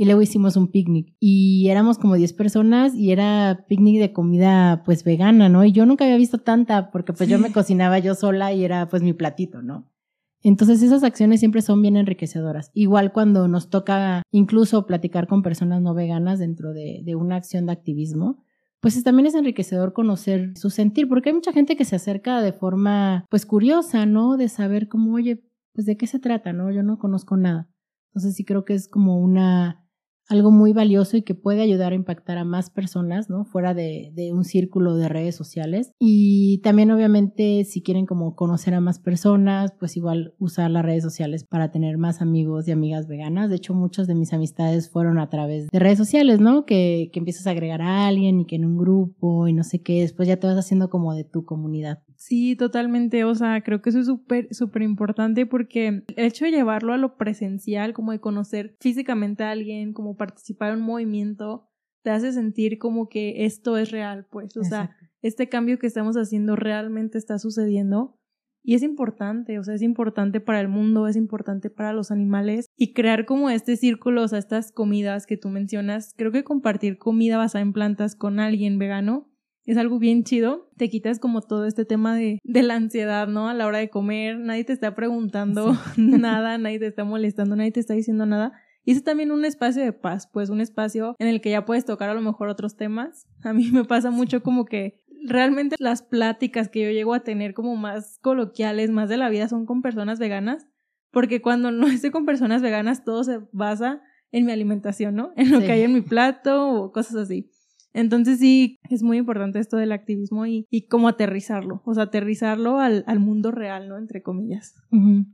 Speaker 2: y luego hicimos un picnic y éramos como 10 personas y era picnic de comida pues vegana, ¿no? Y yo nunca había visto tanta porque pues yo me cocinaba yo sola y era pues mi platito, ¿no? Entonces esas acciones siempre son bien enriquecedoras. Igual cuando nos toca incluso platicar con personas no veganas dentro de, de una acción de activismo, pues también es enriquecedor conocer su sentir, porque hay mucha gente que se acerca de forma pues curiosa, ¿no? De saber cómo, oye, pues de qué se trata, ¿no? Yo no conozco nada. Entonces sí creo que es como una algo muy valioso y que puede ayudar a impactar a más personas, ¿no? Fuera de, de, un círculo de redes sociales. Y también, obviamente, si quieren como conocer a más personas, pues igual usar las redes sociales para tener más amigos y amigas veganas. De hecho, muchas de mis amistades fueron a través de redes sociales, ¿no? Que, que empiezas a agregar a alguien y que en un grupo y no sé qué, después ya te vas haciendo como de tu comunidad.
Speaker 1: Sí, totalmente. O sea, creo que eso es súper, súper importante porque el hecho de llevarlo a lo presencial, como de conocer físicamente a alguien, como participar en un movimiento, te hace sentir como que esto es real, pues. O sea, este cambio que estamos haciendo realmente está sucediendo. Y es importante, o sea, es importante para el mundo, es importante para los animales y crear como este círculo, o sea, estas comidas que tú mencionas, creo que compartir comida basada en plantas con alguien vegano es algo bien chido. Te quitas como todo este tema de, de la ansiedad, ¿no? A la hora de comer, nadie te está preguntando nada, nadie te está molestando, nadie te está diciendo nada. Y es también un espacio de paz, pues un espacio en el que ya puedes tocar a lo mejor otros temas. A mí me pasa mucho como que realmente las pláticas que yo llego a tener como más coloquiales, más de la vida, son con personas veganas, porque cuando no estoy con personas veganas todo se basa en mi alimentación, ¿no? En lo que hay en mi plato o cosas así. Entonces sí, es muy importante esto del activismo y, y cómo aterrizarlo, o sea, aterrizarlo al, al mundo real, ¿no? Entre comillas.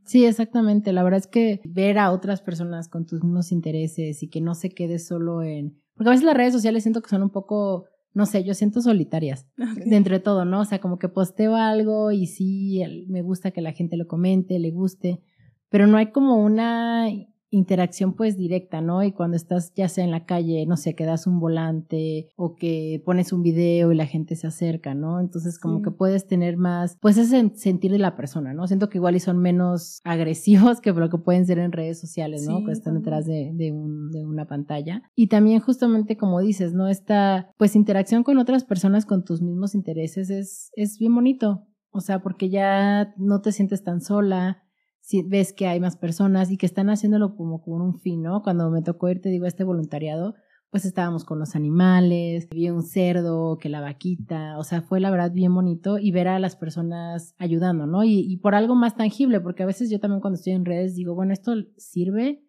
Speaker 2: Sí, exactamente. La verdad es que ver a otras personas con tus mismos intereses y que no se quede solo en... Porque a veces las redes sociales siento que son un poco, no sé, yo siento solitarias dentro de todo, ¿no? O sea, como que posteo algo y sí, me gusta que la gente lo comente, le guste, pero no hay como una interacción pues directa, ¿no? Y cuando estás ya sea en la calle, no sé, que das un volante o que pones un video y la gente se acerca, ¿no? Entonces como que puedes tener más, pues ese sentir de la persona, ¿no? Siento que igual y son menos agresivos que lo que pueden ser en redes sociales, ¿no? que están detrás de, de, un, de una pantalla. Y también justamente como dices, ¿no? Esta pues interacción con otras personas con tus mismos intereses es, es bien bonito. O sea, porque ya no te sientes tan sola, si ves que hay más personas y que están haciéndolo como con un fin, ¿no? Cuando me tocó ir, te digo, a este voluntariado, pues estábamos con los animales, vi un cerdo, que la vaquita, o sea, fue la verdad bien bonito y ver a las personas ayudando, ¿no? Y, y por algo más tangible, porque a veces yo también cuando estoy en redes digo, bueno, esto sirve,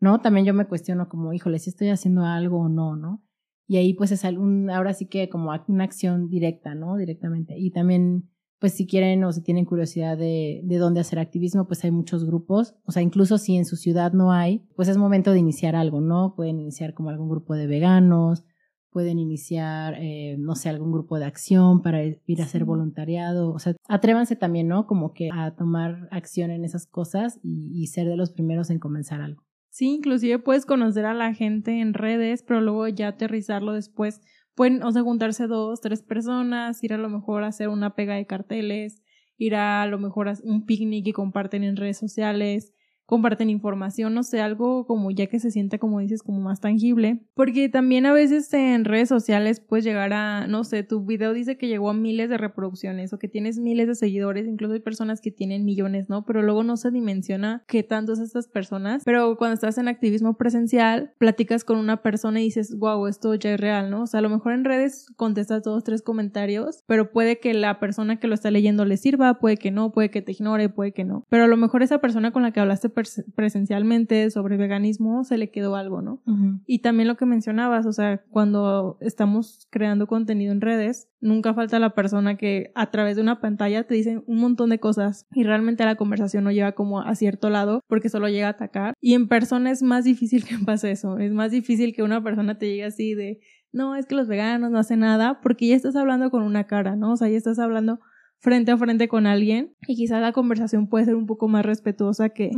Speaker 2: ¿no? También yo me cuestiono como, híjole, si estoy haciendo algo o no, ¿no? Y ahí pues es algún, ahora sí que como una acción directa, ¿no? Directamente. Y también pues si quieren o si tienen curiosidad de, de dónde hacer activismo, pues hay muchos grupos. O sea, incluso si en su ciudad no hay, pues es momento de iniciar algo, ¿no? Pueden iniciar como algún grupo de veganos, pueden iniciar, eh, no sé, algún grupo de acción para ir a hacer voluntariado. O sea, atrévanse también, ¿no? Como que a tomar acción en esas cosas y, y ser de los primeros en comenzar algo.
Speaker 1: Sí, inclusive puedes conocer a la gente en redes, pero luego ya aterrizarlo después pueden, o sea, juntarse dos, tres personas, ir a lo mejor a hacer una pega de carteles, ir a, lo mejor a un picnic y comparten en redes sociales, comparten información, no sé, algo como ya que se siente, como dices, como más tangible. Porque también a veces en redes sociales puedes llegar a, no sé, tu video dice que llegó a miles de reproducciones o que tienes miles de seguidores, incluso hay personas que tienen millones, ¿no? Pero luego no se dimensiona qué tanto es estas personas. Pero cuando estás en activismo presencial, platicas con una persona y dices, wow, esto ya es real, ¿no? O sea, a lo mejor en redes contestas dos, tres comentarios, pero puede que la persona que lo está leyendo le sirva, puede que no, puede que te ignore, puede que no. Pero a lo mejor esa persona con la que hablaste presencialmente sobre veganismo, se le quedó algo, ¿no? Y también lo que mencionabas, o sea, cuando estamos creando contenido en redes, nunca falta la persona que a través de una pantalla te dice un montón de cosas y realmente la conversación no lleva como a cierto lado porque solo llega a atacar. Y en persona es más difícil que pase eso, es más difícil que una persona te llegue así de, no, es que los veganos no hacen nada porque ya estás hablando con una cara, ¿no? O sea, ya estás hablando frente a frente con alguien y quizás la conversación puede ser un poco más respetuosa que,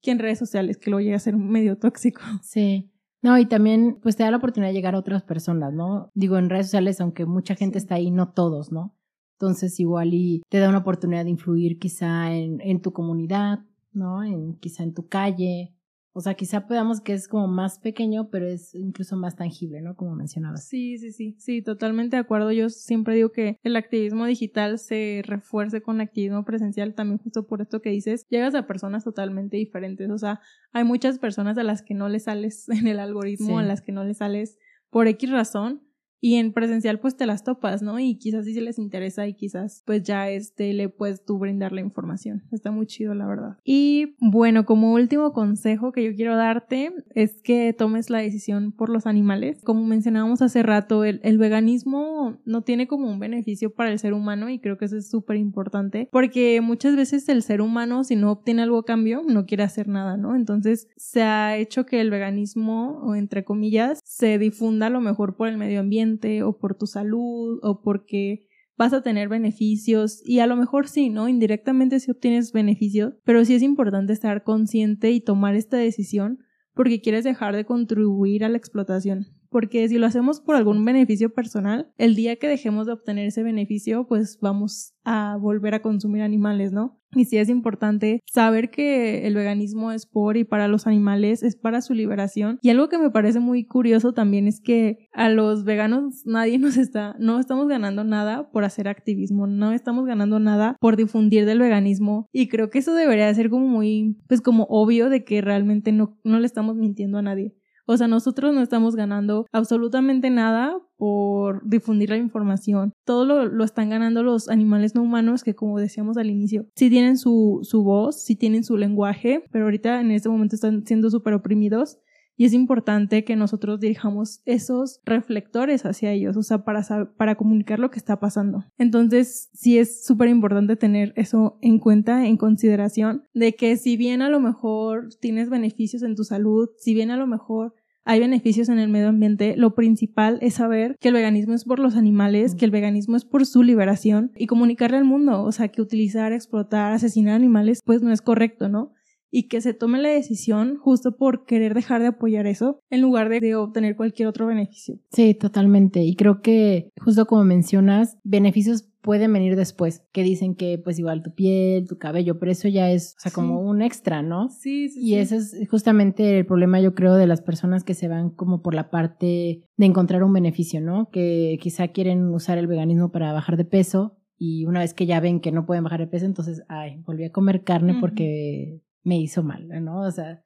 Speaker 1: que en redes sociales, que lo llega a ser medio tóxico.
Speaker 2: Sí. No, y también pues te da la oportunidad de llegar a otras personas, ¿no? Digo, en redes sociales, aunque mucha gente está ahí, no todos, ¿no? Entonces igual y te da una oportunidad de influir quizá en, en tu comunidad, ¿no? En, quizá en tu calle, o sea, quizá podamos que es como más pequeño, pero es incluso más tangible, ¿no? Como mencionabas.
Speaker 1: Sí, sí, sí, sí, totalmente de acuerdo. Yo siempre digo que el activismo digital se refuerce con el activismo presencial, también justo por esto que dices, llegas a personas totalmente diferentes. O sea, hay muchas personas a las que no le sales en el algoritmo, a las que no le sales por X razón, y en presencial pues te las topas, ¿no? Y quizás sí se les interesa y quizás pues ya este le puedes tú brindar la información. Está muy chido la verdad. Y bueno, como último consejo que yo quiero darte es que tomes la decisión por los animales. Como mencionábamos hace rato, el, el veganismo no tiene como un beneficio para el ser humano y creo que eso es súper importante porque muchas veces el ser humano si no obtiene algo a cambio no quiere hacer nada, ¿no? Entonces se ha hecho que el veganismo o entre comillas se difunda a lo mejor por el medio ambiente o por tu salud o porque vas a tener beneficios y a lo mejor sí, ¿no? Indirectamente sí obtienes beneficios, pero sí es importante estar consciente y tomar esta decisión porque quieres dejar de contribuir a la explotación. Porque si lo hacemos por algún beneficio personal, el día que dejemos de obtener ese beneficio, pues vamos a volver a consumir animales, ¿no? Y sí es importante saber que el veganismo es por y para los animales, es para su liberación. Y algo que me parece muy curioso también es que a los veganos nadie nos está, no estamos ganando nada por hacer activismo, no estamos ganando nada por difundir del veganismo. Y creo que eso debería ser como muy, pues como obvio de que realmente no, no le estamos mintiendo a nadie. O sea, nosotros no estamos ganando absolutamente nada por difundir la información. Todo lo, están ganando los animales no humanos que, como decíamos al inicio, sí tienen su, su voz, sí tienen su lenguaje, pero ahorita en este momento están siendo súper oprimidos y es importante que nosotros dirijamos esos reflectores hacia ellos, o sea, para, para comunicar lo que está pasando. Entonces, sí es súper importante tener eso en cuenta, en consideración, de que si bien a lo mejor tienes beneficios en tu salud, si bien a lo mejor hay beneficios en el medio ambiente, lo principal es saber que el veganismo es por los animales, que el veganismo es por su liberación y comunicarle al mundo, o sea, que utilizar, explotar, asesinar animales, pues no es correcto, ¿no? Y que se tome la decisión justo por querer dejar de apoyar eso en lugar de, obtener cualquier otro beneficio.
Speaker 2: Sí, totalmente. Y creo que justo como mencionas, beneficios pueden venir después, que dicen que pues igual tu piel, tu cabello, pero eso ya es, o sea, como un extra, ¿no?
Speaker 1: Sí, sí.
Speaker 2: Y ese es justamente el problema, yo creo, de las personas que se van como por la parte de encontrar un beneficio, ¿no? Que quizá quieren usar el veganismo para bajar de peso y una vez que ya ven que no pueden bajar de peso, entonces, ay, volví a comer carne porque me hizo mal, ¿no? O sea,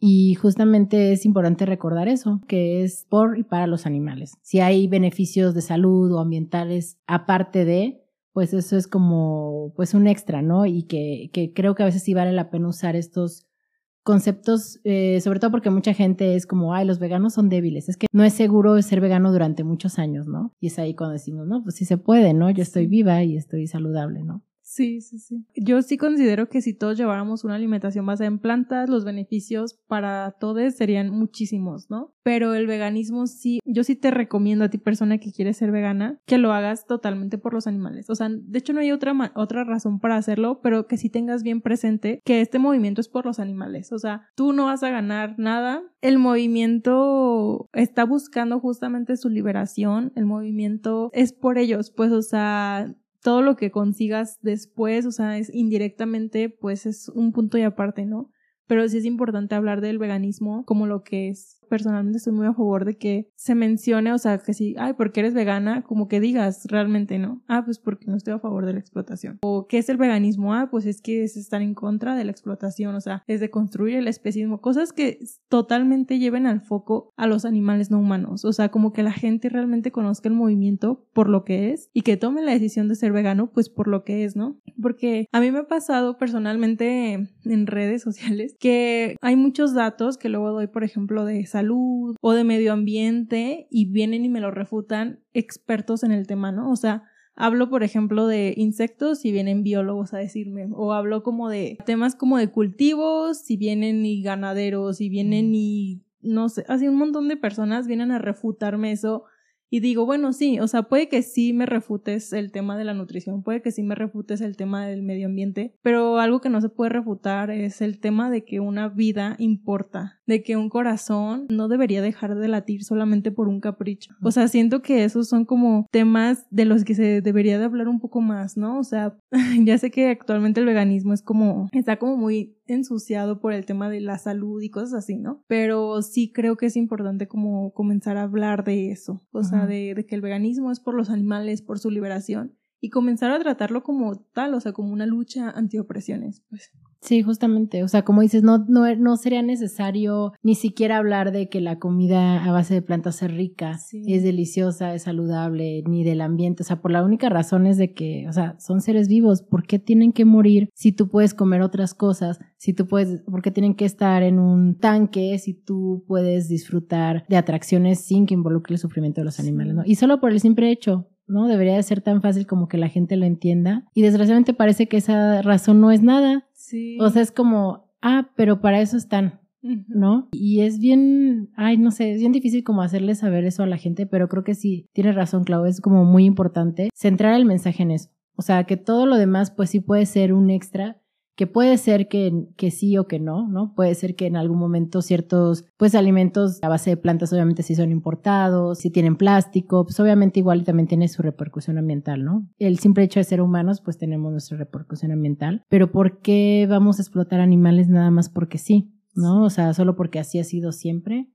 Speaker 2: y justamente es importante recordar eso, que es por y para los animales. Si hay beneficios de salud o ambientales aparte de, pues eso es como pues un extra, ¿no? Y que, que creo que a veces sí vale la pena usar estos conceptos, eh, sobre todo porque mucha gente es como, ay, los veganos son débiles. Es que no es seguro ser vegano durante muchos años, ¿no? Y es ahí cuando decimos, no, pues sí se puede, ¿no? Yo estoy viva y estoy saludable, ¿no?
Speaker 1: Sí, sí, sí. Yo sí considero que si todos lleváramos una alimentación basada en plantas, los beneficios para todos serían muchísimos, ¿no? Pero el veganismo sí, yo sí te recomiendo a ti persona que quieres ser vegana, que lo hagas totalmente por los animales. O sea, de hecho no hay otra, otra razón para hacerlo, pero que sí tengas bien presente que este movimiento es por los animales. O sea, tú no vas a ganar nada. El movimiento está buscando justamente su liberación. El movimiento es por ellos, pues, o sea, todo lo que consigas después, o sea, es indirectamente, pues es un punto y aparte, ¿no? Pero sí es importante hablar del veganismo como lo que es personalmente estoy muy a favor de que se mencione, o sea, que si, ay, porque eres vegana, como que digas realmente, ¿no? Ah, pues porque no estoy a favor de la explotación. O ¿qué es el veganismo? Ah, pues es que es estar en contra de la explotación, o sea, es de construir el especismo, cosas que totalmente lleven al foco a los animales no humanos, o sea, como que la gente realmente conozca el movimiento por lo que es y que tome la decisión de ser vegano, pues por lo que es, ¿no? Porque a mí me ha pasado personalmente en redes sociales que hay muchos datos que luego doy, por ejemplo, de salud o de medio ambiente y vienen y me lo refutan expertos en el tema, ¿no? O sea, hablo, por ejemplo, de insectos y vienen biólogos a decirme, o hablo como de temas como de cultivos, y vienen y ganaderos, y vienen y no sé, así un montón de personas vienen a refutarme eso y digo, bueno, sí, o sea, puede que sí me refutes el tema de la nutrición, puede que sí me refutes el tema del medio ambiente, pero algo que no se puede refutar es el tema de que una vida importa, de que un corazón no debería dejar de latir solamente por un capricho. O sea, siento que esos son como temas de los que se debería de hablar un poco más, ¿no? O sea, ya sé que actualmente el veganismo es como, está como muy ensuciado por el tema de la salud y cosas así, ¿no? Pero sí creo que es importante como comenzar a hablar de eso, o sea, de, de que el veganismo es por los animales, por su liberación y comenzar a tratarlo como tal, o sea, como una lucha antiopresiones, pues.
Speaker 2: Sí, justamente, o sea, como dices, no, no, no sería necesario ni siquiera hablar de que la comida a base de plantas es rica, es deliciosa, es saludable, ni del ambiente, o sea, por la única razón es de que, o sea, son seres vivos, ¿por qué tienen que morir si tú puedes comer otras cosas? Si tú puedes, ¿por qué tienen que estar en un tanque si tú puedes disfrutar de atracciones sin que involucre el sufrimiento de los animales, ¿no? Y solo por el simple hecho, ¿no? Debería de ser tan fácil como que la gente lo entienda. Y desgraciadamente parece que esa razón no es nada. Sí. O sea, es como, ah, pero para eso están, ¿no? Y es bien, ay, no sé, es bien difícil como hacerle saber eso a la gente, pero creo que sí, tiene razón, Clau, es como muy importante centrar el mensaje en eso. O sea, que todo lo demás, pues sí puede ser un extra, que puede ser que, que, sí o que no, ¿no? Puede ser que en algún momento ciertos, pues alimentos a base de plantas obviamente sí son importados, si tienen plástico, pues obviamente igual también tiene su repercusión ambiental, ¿no? El simple hecho de ser humanos, pues tenemos nuestra repercusión ambiental, pero ¿por qué vamos a explotar animales nada más porque sí? ¿No? O sea, solo porque así ha sido siempre.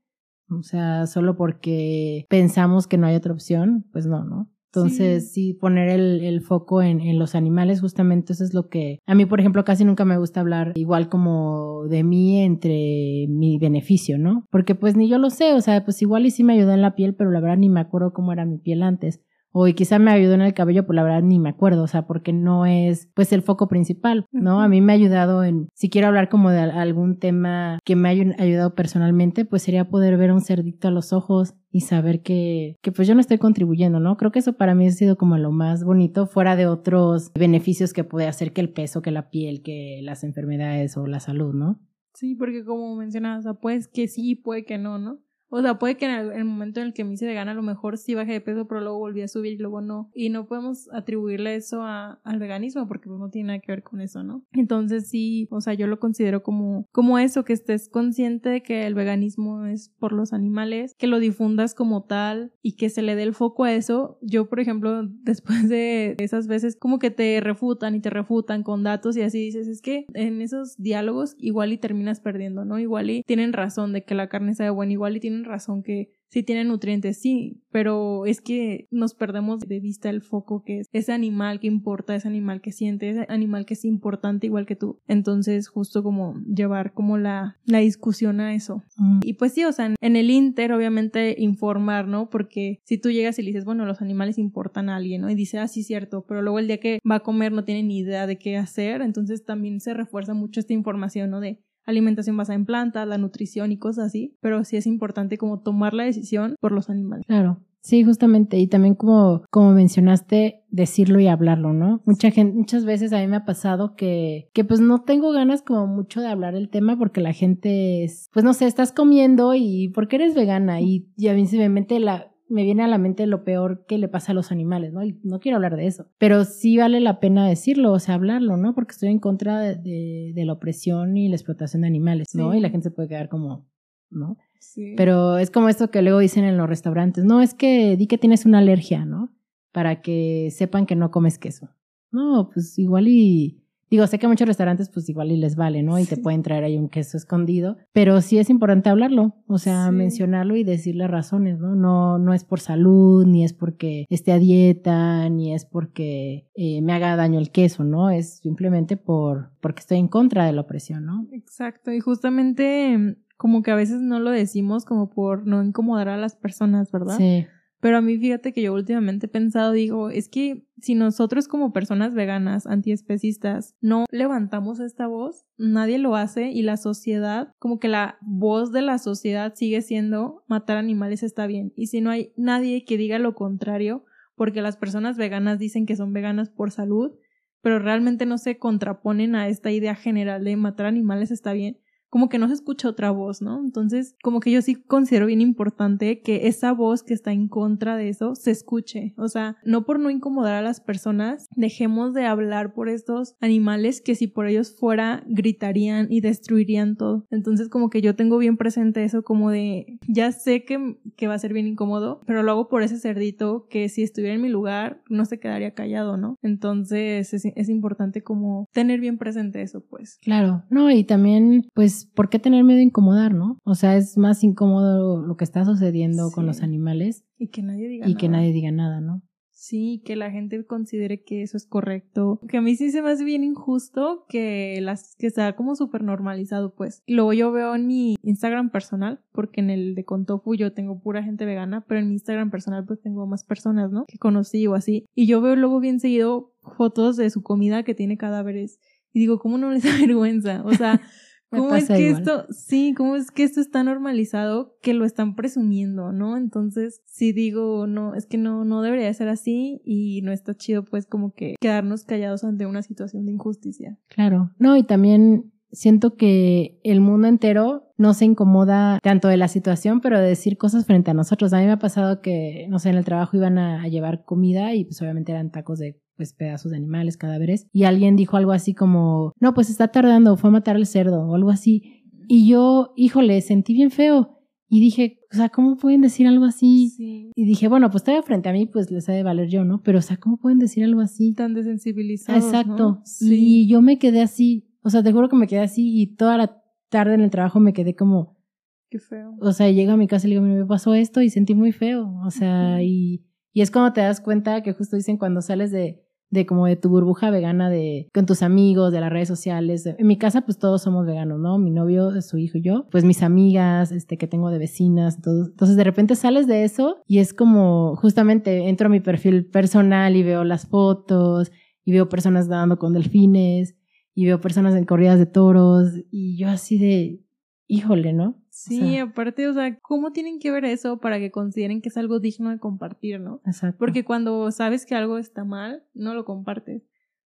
Speaker 2: O sea, solo porque pensamos que no hay otra opción, pues no, ¿no? Entonces, sí, poner el, el foco en, en, los animales, justamente eso es lo que a mí, por ejemplo, casi nunca me gusta hablar igual como de mí entre mi beneficio, ¿no? Porque pues ni yo lo sé, o sea, pues igual y sí me ayudó en la piel, pero la verdad ni me acuerdo cómo era mi piel antes o quizá me ayudó en el cabello, pues la verdad ni me acuerdo, o sea, porque no es pues el foco principal, ¿no? A mí me ha ayudado en, si quiero hablar como de algún tema que me haya ayudado personalmente, pues sería poder ver un cerdito a los ojos y saber que, que pues yo no estoy contribuyendo, ¿no? Creo que eso para mí ha sido como lo más bonito, fuera de otros beneficios que puede hacer que el peso, que la piel, que las enfermedades o la salud, ¿no?
Speaker 1: Sí, porque como mencionabas, o sea, pues que sí, puede que no, ¿no? O sea, puede que en el, momento en el que me hice vegana a lo mejor sí bajé de peso, pero luego volví a subir y luego no. Y no podemos atribuirle eso a, al veganismo porque pues no tiene nada que ver con eso, ¿no? Entonces sí, o sea, yo lo considero como, como eso, que estés consciente de que el veganismo es por los animales, que lo difundas como tal y que se le dé el foco a eso. Yo, por ejemplo, después de esas veces como que te refutan y te refutan con datos y así dices, es que en esos diálogos igual y terminas perdiendo, ¿no? Igual y tienen razón de que la carne sea buena, igual y tienen tienen razón que sí tienen nutrientes, sí, pero es que nos perdemos de vista el foco que es ese animal que importa, ese animal que siente, ese animal que es importante igual que tú. Entonces, justo como llevar como la, la discusión a eso.
Speaker 2: Mm.
Speaker 1: Y pues sí, o sea, en el Inter, obviamente, informar, ¿no? Porque si tú llegas y le dices, bueno, los animales importan a alguien, ¿no? Y dice, ah, sí, cierto, pero luego el día que va a comer no tiene ni idea de qué hacer, entonces también se refuerza mucho esta información, ¿no? De alimentación basada en plantas, la nutrición y cosas así, pero sí es importante como tomar la decisión por los animales.
Speaker 2: Claro. Sí, justamente. Y también como, como mencionaste, decirlo y hablarlo, ¿no? Mucha gente, muchas veces a mí me ha pasado que, que pues no tengo ganas como mucho de hablar el tema porque la gente es, pues no sé, estás comiendo y porque eres vegana y, y a mí simplemente la, me viene a la mente lo peor que le pasa a los animales, ¿no? Y no quiero hablar de eso, pero sí vale la pena decirlo, o sea, hablarlo, ¿no? Porque estoy en contra de, de, de la opresión y la explotación de animales, ¿no?
Speaker 1: Sí.
Speaker 2: Y la gente se puede quedar como, ¿no?
Speaker 1: Sí.
Speaker 2: Pero es como esto que luego dicen en los restaurantes, no, es que di que tienes una alergia, ¿no? Para que sepan que no comes queso. No, pues igual y... Digo, sé que muchos restaurantes pues igual y les vale, ¿no? Y te pueden traer ahí un queso escondido, pero sí es importante hablarlo, o sea,
Speaker 1: Sí.
Speaker 2: mencionarlo y decirle razones, ¿no? No, no es por salud, ni es porque esté a dieta, ni es porque eh, me haga daño el queso, ¿no? Es simplemente por porque estoy en contra de la opresión, ¿no?
Speaker 1: Exacto, y justamente como que a veces no lo decimos como por no incomodar a las personas, ¿verdad?
Speaker 2: Sí,
Speaker 1: Pero a mí fíjate que yo últimamente he pensado, digo, es que si nosotros como personas veganas, antiespecistas, no levantamos esta voz, nadie lo hace y la sociedad, como que la voz de la sociedad sigue siendo matar animales está bien. Y si no hay nadie que diga lo contrario, porque las personas veganas dicen que son veganas por salud, pero realmente no se contraponen a esta idea general de matar animales está bien, como que no se escucha otra voz, ¿no? Entonces, como que yo sí considero bien importante que esa voz que está en contra de eso se escuche. O sea, no por no incomodar a las personas, dejemos de hablar por estos animales que si por ellos fuera, gritarían y destruirían todo. Entonces, como que yo tengo bien presente eso como de, ya sé que, que va a ser bien incómodo, pero lo hago por ese cerdito que si estuviera en mi lugar, no se quedaría callado, ¿no? Entonces, es, es importante como tener bien presente eso, pues.
Speaker 2: Claro, no, y también, pues, ¿por qué tener miedo de incomodar, no? O sea, es más incómodo lo que está sucediendo con los animales
Speaker 1: Y que nadie diga
Speaker 2: y que
Speaker 1: nada.
Speaker 2: nadie diga nada, ¿no?
Speaker 1: Sí, que la gente considere que eso es correcto. Que a mí sí se me hace bien injusto que las que sea como súper normalizado, pues. Luego yo veo en mi Instagram personal, porque en el de Contofu yo tengo pura gente vegana, pero en mi Instagram personal pues tengo más personas, ¿no? Que conocí o así. Y yo veo luego bien seguido fotos de su comida que tiene cadáveres. Y digo, ¿cómo no les da vergüenza? O sea, ¿Cómo es que
Speaker 2: igual.
Speaker 1: esto, sí, cómo es que esto está normalizado que lo están presumiendo, ¿no? Entonces, sí digo, no, es que no, no debería ser así y no está chido pues como que quedarnos callados ante una situación de injusticia.
Speaker 2: Claro, no, y también siento que el mundo entero no se incomoda tanto de la situación, pero de decir cosas frente a nosotros. A mí me ha pasado que, no sé, en el trabajo iban a, a llevar comida y pues obviamente eran tacos de pues pedazos de animales, cadáveres, y alguien dijo algo así como, no, pues está tardando, fue a matar al cerdo o algo así. Y yo, híjole, sentí bien feo. Y dije, o sea, ¿cómo pueden decir algo así?
Speaker 1: Sí.
Speaker 2: Y dije, bueno, pues todavía frente a mí, pues les ha de valer yo, ¿no? Pero, o sea, ¿cómo pueden decir algo así?
Speaker 1: Tan desensibilizados.
Speaker 2: Exacto.
Speaker 1: ¿no? Sí.
Speaker 2: Y yo me quedé así, o sea, te juro que me quedé así y toda la tarde en el trabajo me quedé como,
Speaker 1: Qué feo.
Speaker 2: o sea, llego a mi casa y le digo, me pasó esto y sentí muy feo, o sea, y, y es cuando te das cuenta que justo dicen cuando sales de, de como de tu burbuja vegana de con tus amigos, de las redes sociales. En mi casa pues todos somos veganos, ¿no? Mi novio, su hijo y yo, pues mis amigas, este que tengo de vecinas, todo. Entonces de repente sales de eso y es como justamente entro a mi perfil personal y veo las fotos y veo personas nadando con delfines y veo personas en corridas de toros y yo así de híjole, ¿no?
Speaker 1: Sí,
Speaker 2: O sea,
Speaker 1: aparte, o sea, ¿cómo tienen que ver eso para que consideren que es algo digno de compartir, no?
Speaker 2: exacto.
Speaker 1: Porque cuando sabes que algo está mal, no lo compartes.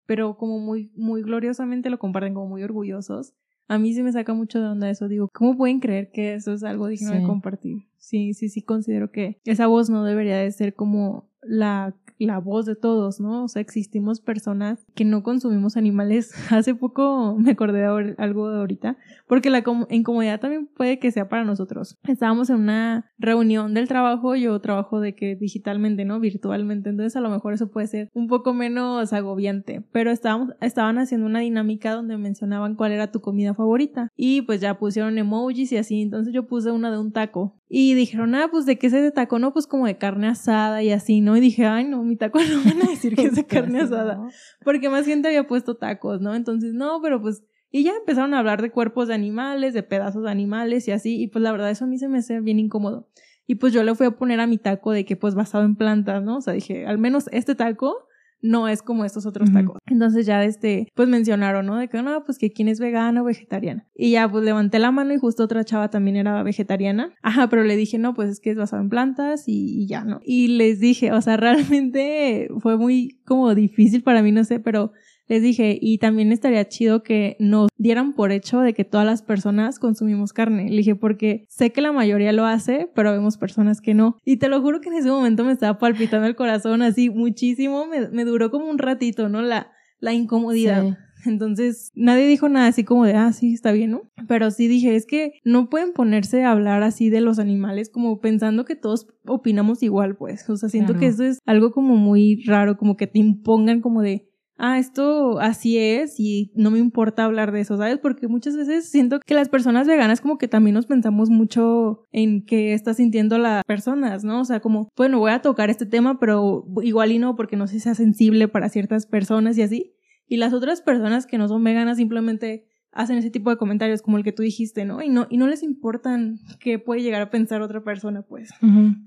Speaker 1: Pero como muy, muy gloriosamente lo comparten, como muy orgullosos. A mí sí me saca mucho de onda eso. Digo, ¿cómo pueden creer que eso es algo digno de compartir? Sí, sí, sí considero que esa voz no debería de ser como la, la voz de todos, ¿no? O sea, existimos personas que no consumimos animales. Hace poco me acordé de algo de ahorita, porque la com- incomodidad también puede que sea para nosotros. Estábamos en una reunión del trabajo, yo trabajo de que digitalmente, ¿no? Virtualmente, entonces a lo mejor eso puede ser un poco menos agobiante, pero estábamos, estaban haciendo una dinámica donde mencionaban cuál era tu comida favorita y pues ya pusieron emojis y así, entonces yo puse una de un taco Y dijeron, ah, pues de qué es ese taco, no, pues como de carne asada y así, ¿no? Y dije, ay, no, mi taco no van a decir que es de carne asada. Porque más gente había puesto tacos, ¿no? Entonces, no, pero pues y ya empezaron a hablar de cuerpos de animales, de pedazos de animales y así. Y pues la verdad eso a mí se me hace bien incómodo. Y pues yo le fui a poner a mi taco de que pues basado en plantas, ¿no? O sea, dije, al menos este taco no es como estos otros tacos. Entonces ya este, pues mencionaron, ¿no? De que no, pues que quién es vegana o vegetariana. Y ya pues levanté la mano y justo otra chava también era vegetariana. Ajá, pero le dije, no, pues es que es basado en plantas y, y ya, ¿no? Y les dije, o sea, realmente fue muy como difícil para mí, no sé, pero les dije, y también estaría chido que nos dieran por hecho de que todas las personas consumimos carne. Le dije, porque sé que la mayoría lo hace, pero vemos personas que no. Y te lo juro que en ese momento me estaba palpitando el corazón así muchísimo. Me, duró como un ratito, ¿no? La, la incomodidad. Entonces, nadie dijo nada así como de, ah, sí, está bien, ¿no? Pero sí dije, es que no pueden ponerse a hablar así de los animales como pensando que todos opinamos igual, pues. O sea, siento que eso es algo como muy raro, como que te impongan como de, ah, esto así es y no me importa hablar de eso, ¿sabes? Porque muchas veces siento que las personas veganas como que también nos pensamos mucho en qué está sintiendo las personas, ¿no? O sea, como, bueno, voy a tocar este tema, pero igual y no, porque no sé si sea sensible para ciertas personas y así. Y las otras personas que no son veganas simplemente hacen ese tipo de comentarios como el que tú dijiste, ¿no? Y no, y no les importan qué puede llegar a pensar otra persona, pues.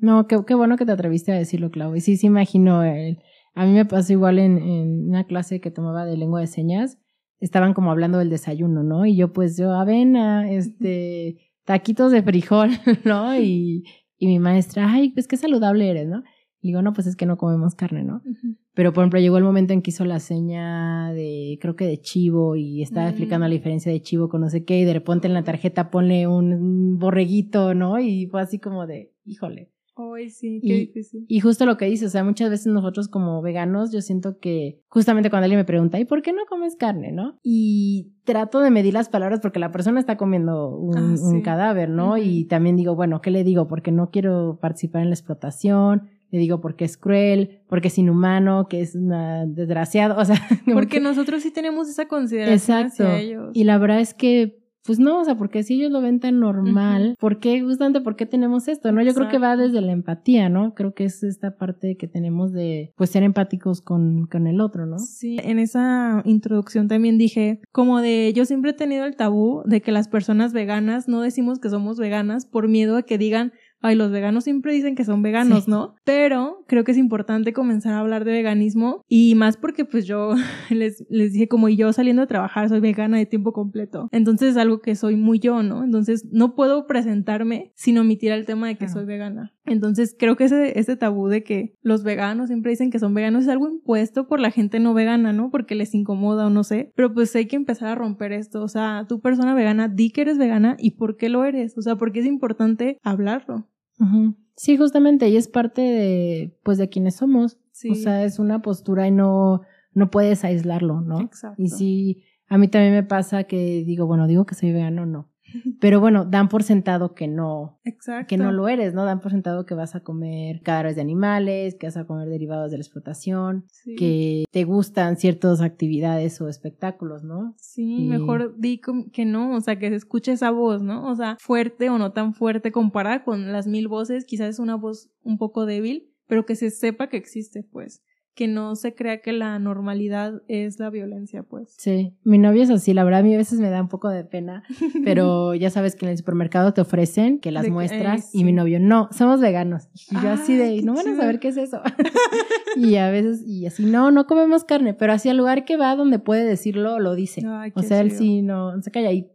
Speaker 2: No, qué, qué bueno que te atreviste a decirlo, Clau. Y sí, sí imagino el a mí me pasó igual en, en una clase que tomaba de lengua de señas, estaban como hablando del desayuno, ¿no? Y yo pues yo avena, este, taquitos de frijol, ¿no? Y, y mi maestra, ay, pues qué saludable eres, ¿no? Y digo, no, pues es que no comemos carne, ¿no? Pero por ejemplo, llegó el momento en que hizo la seña de, creo que de chivo, y estaba explicando la mm. diferencia de chivo con no sé qué, y de repente en la tarjeta pone un borreguito, ¿no? Y fue así como de, híjole.
Speaker 1: Ay, sí, qué y, difícil.
Speaker 2: Y justo lo que dices, o sea, muchas veces nosotros como veganos, yo siento que justamente cuando alguien me pregunta, ¿y por qué no comes carne, no? Y trato de medir las palabras porque la persona está comiendo un, ah, cadáver, ¿no? Y también digo, bueno, ¿qué le digo? Porque no quiero participar en la explotación, le digo porque es cruel, porque es inhumano, que es una desgraciado, o sea,
Speaker 1: porque nosotros sí tenemos esa consideración Exacto. hacia ellos.
Speaker 2: Y la verdad es que pues no, o sea, porque si ellos lo ven tan normal, ¿por qué, justamente, por qué tenemos esto? ¿No? Yo creo que va desde la empatía, ¿no? Creo que es esta parte que tenemos de, pues, ser empáticos con, con el otro, ¿no?
Speaker 1: Sí, en esa introducción también dije, como de, yo siempre he tenido el tabú de que las personas veganas no decimos que somos veganas por miedo a que digan, ay, los veganos siempre dicen que son veganos, ¿no? Pero creo que es importante comenzar a hablar de veganismo y más porque pues yo les, les dije como yo saliendo a trabajar soy vegana de tiempo completo. Entonces es algo que soy muy yo, ¿no? Entonces no puedo presentarme sin omitir el tema de que soy vegana. Entonces creo que ese, ese tabú de que los veganos siempre dicen que son veganos es algo impuesto por la gente no vegana, ¿no? Porque les incomoda o no sé. Pero pues hay que empezar a romper esto. O sea, tu persona vegana, di que eres vegana y por qué lo eres. O sea, porque es importante hablarlo.
Speaker 2: Sí, justamente, y es parte de, pues, de quienes somos. O sea, es una postura y no, no puedes aislarlo, ¿no? Exacto. Y sí, a mí también me pasa que digo, bueno, digo que soy vegano, no. Pero bueno, dan por sentado que no, que no lo eres, ¿no? Dan por sentado que vas a comer cadáveres de animales, que vas a comer derivados de la explotación, que te gustan ciertas actividades o espectáculos, ¿no?
Speaker 1: Sí, mejor di que no, o sea, que se escuche esa voz, ¿no? O sea, fuerte o no tan fuerte comparada con las mil voces, quizás es una voz un poco débil, pero que se sepa que existe, pues que no se crea que la normalidad es la violencia, pues.
Speaker 2: Sí, mi novio es así, la verdad a mí a veces me da un poco de pena, pero ya sabes que en el supermercado te ofrecen que las muestras y mi novio, no, somos veganos. Y yo así de, no van a saber qué es eso. y a veces, y así, no, no comemos carne, pero así al lugar que va donde puede decirlo, lo dice. o sea, él sí no se calla y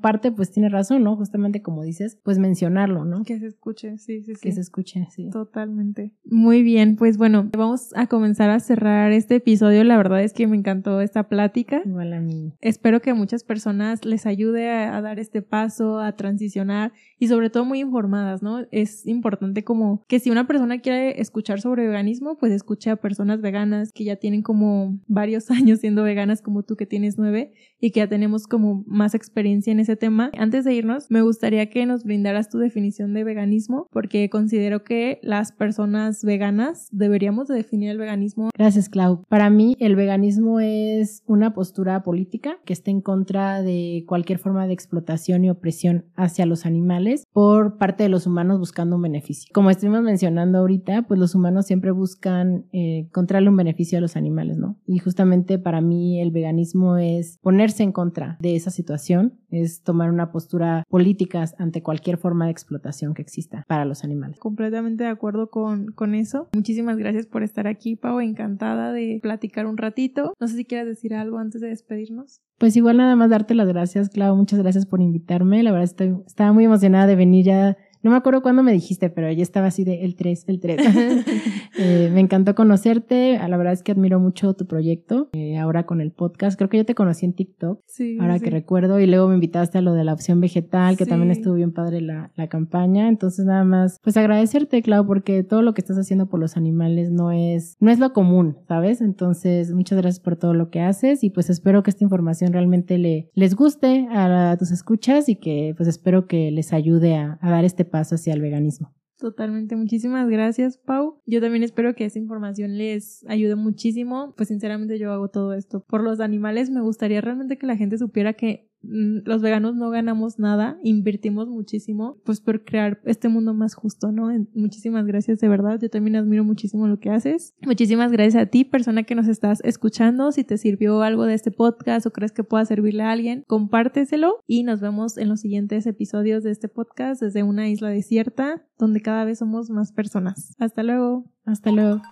Speaker 2: parte pues tiene razón, ¿no? Justamente como dices, pues mencionarlo, ¿no?
Speaker 1: Que se escuche, sí, sí, sí.
Speaker 2: Que se escuche, sí.
Speaker 1: Totalmente. Muy bien, pues bueno, vamos a comenzar a cerrar este episodio. La verdad es que me encantó esta plática.
Speaker 2: Igual a mí.
Speaker 1: Espero que a muchas personas les ayude a, dar este paso, a transicionar y sobre todo muy informadas, ¿no? Es importante como que si una persona quiere escuchar sobre veganismo, pues escuche a personas veganas que ya tienen como varios años siendo veganas como tú que tienes nueve y que ya tenemos como más experiencia experiencia en ese tema. Antes de irnos, me gustaría que nos brindaras tu definición de veganismo, porque considero que las personas veganas deberíamos de definir el veganismo.
Speaker 2: Gracias, Clau. Para mí, el veganismo es una postura política que está en contra de cualquier forma de explotación y opresión hacia los animales por parte de los humanos buscando un beneficio. Como estuvimos mencionando ahorita, pues los humanos siempre buscan eh, encontrarle un beneficio a los animales, ¿no? Y justamente para mí el veganismo es ponerse en contra de esa situación, es tomar una postura política ante cualquier forma de explotación que exista para los animales.
Speaker 1: Completamente de acuerdo con, con eso. Muchísimas gracias por estar aquí, Pau. Encantada de platicar un ratito. No sé si quieres decir algo antes de despedirnos.
Speaker 2: Pues igual nada más darte las gracias, Clau. Muchas gracias por invitarme. La verdad estoy, estaba muy emocionada de venir ya no me acuerdo cuándo me dijiste, pero ya estaba así de el 3, el 3. Eh, me encantó conocerte. La verdad es que admiro mucho tu proyecto. Eh, ahora con el podcast. Creo que yo te conocí en TikTok. Sí. Ahora que recuerdo. Y luego me invitaste a lo de la opción vegetal, que también estuvo bien padre la, la campaña. Entonces, nada más, pues agradecerte, Clau, porque todo lo que estás haciendo por los animales no es, no es lo común, ¿sabes? Entonces, muchas gracias por todo lo que haces. Y pues espero que esta información realmente le, les guste a, tus escuchas y que pues espero que les ayude a, a dar este paso hacia el veganismo.
Speaker 1: Totalmente, muchísimas gracias, Pau. Yo también espero que esa información les ayude muchísimo. Pues sinceramente yo hago todo esto por los animales. Me gustaría realmente que la gente supiera que los veganos no ganamos nada, invertimos muchísimo, pues por crear este mundo más justo, ¿no? Muchísimas gracias, de verdad. Yo también admiro muchísimo lo que haces. Muchísimas gracias a ti, persona que nos estás escuchando. Si te sirvió algo de este podcast o crees que pueda servirle a alguien, compárteselo y nos vemos en los siguientes episodios de este podcast desde una isla desierta, donde cada vez somos más personas. Hasta luego.
Speaker 2: Hasta luego.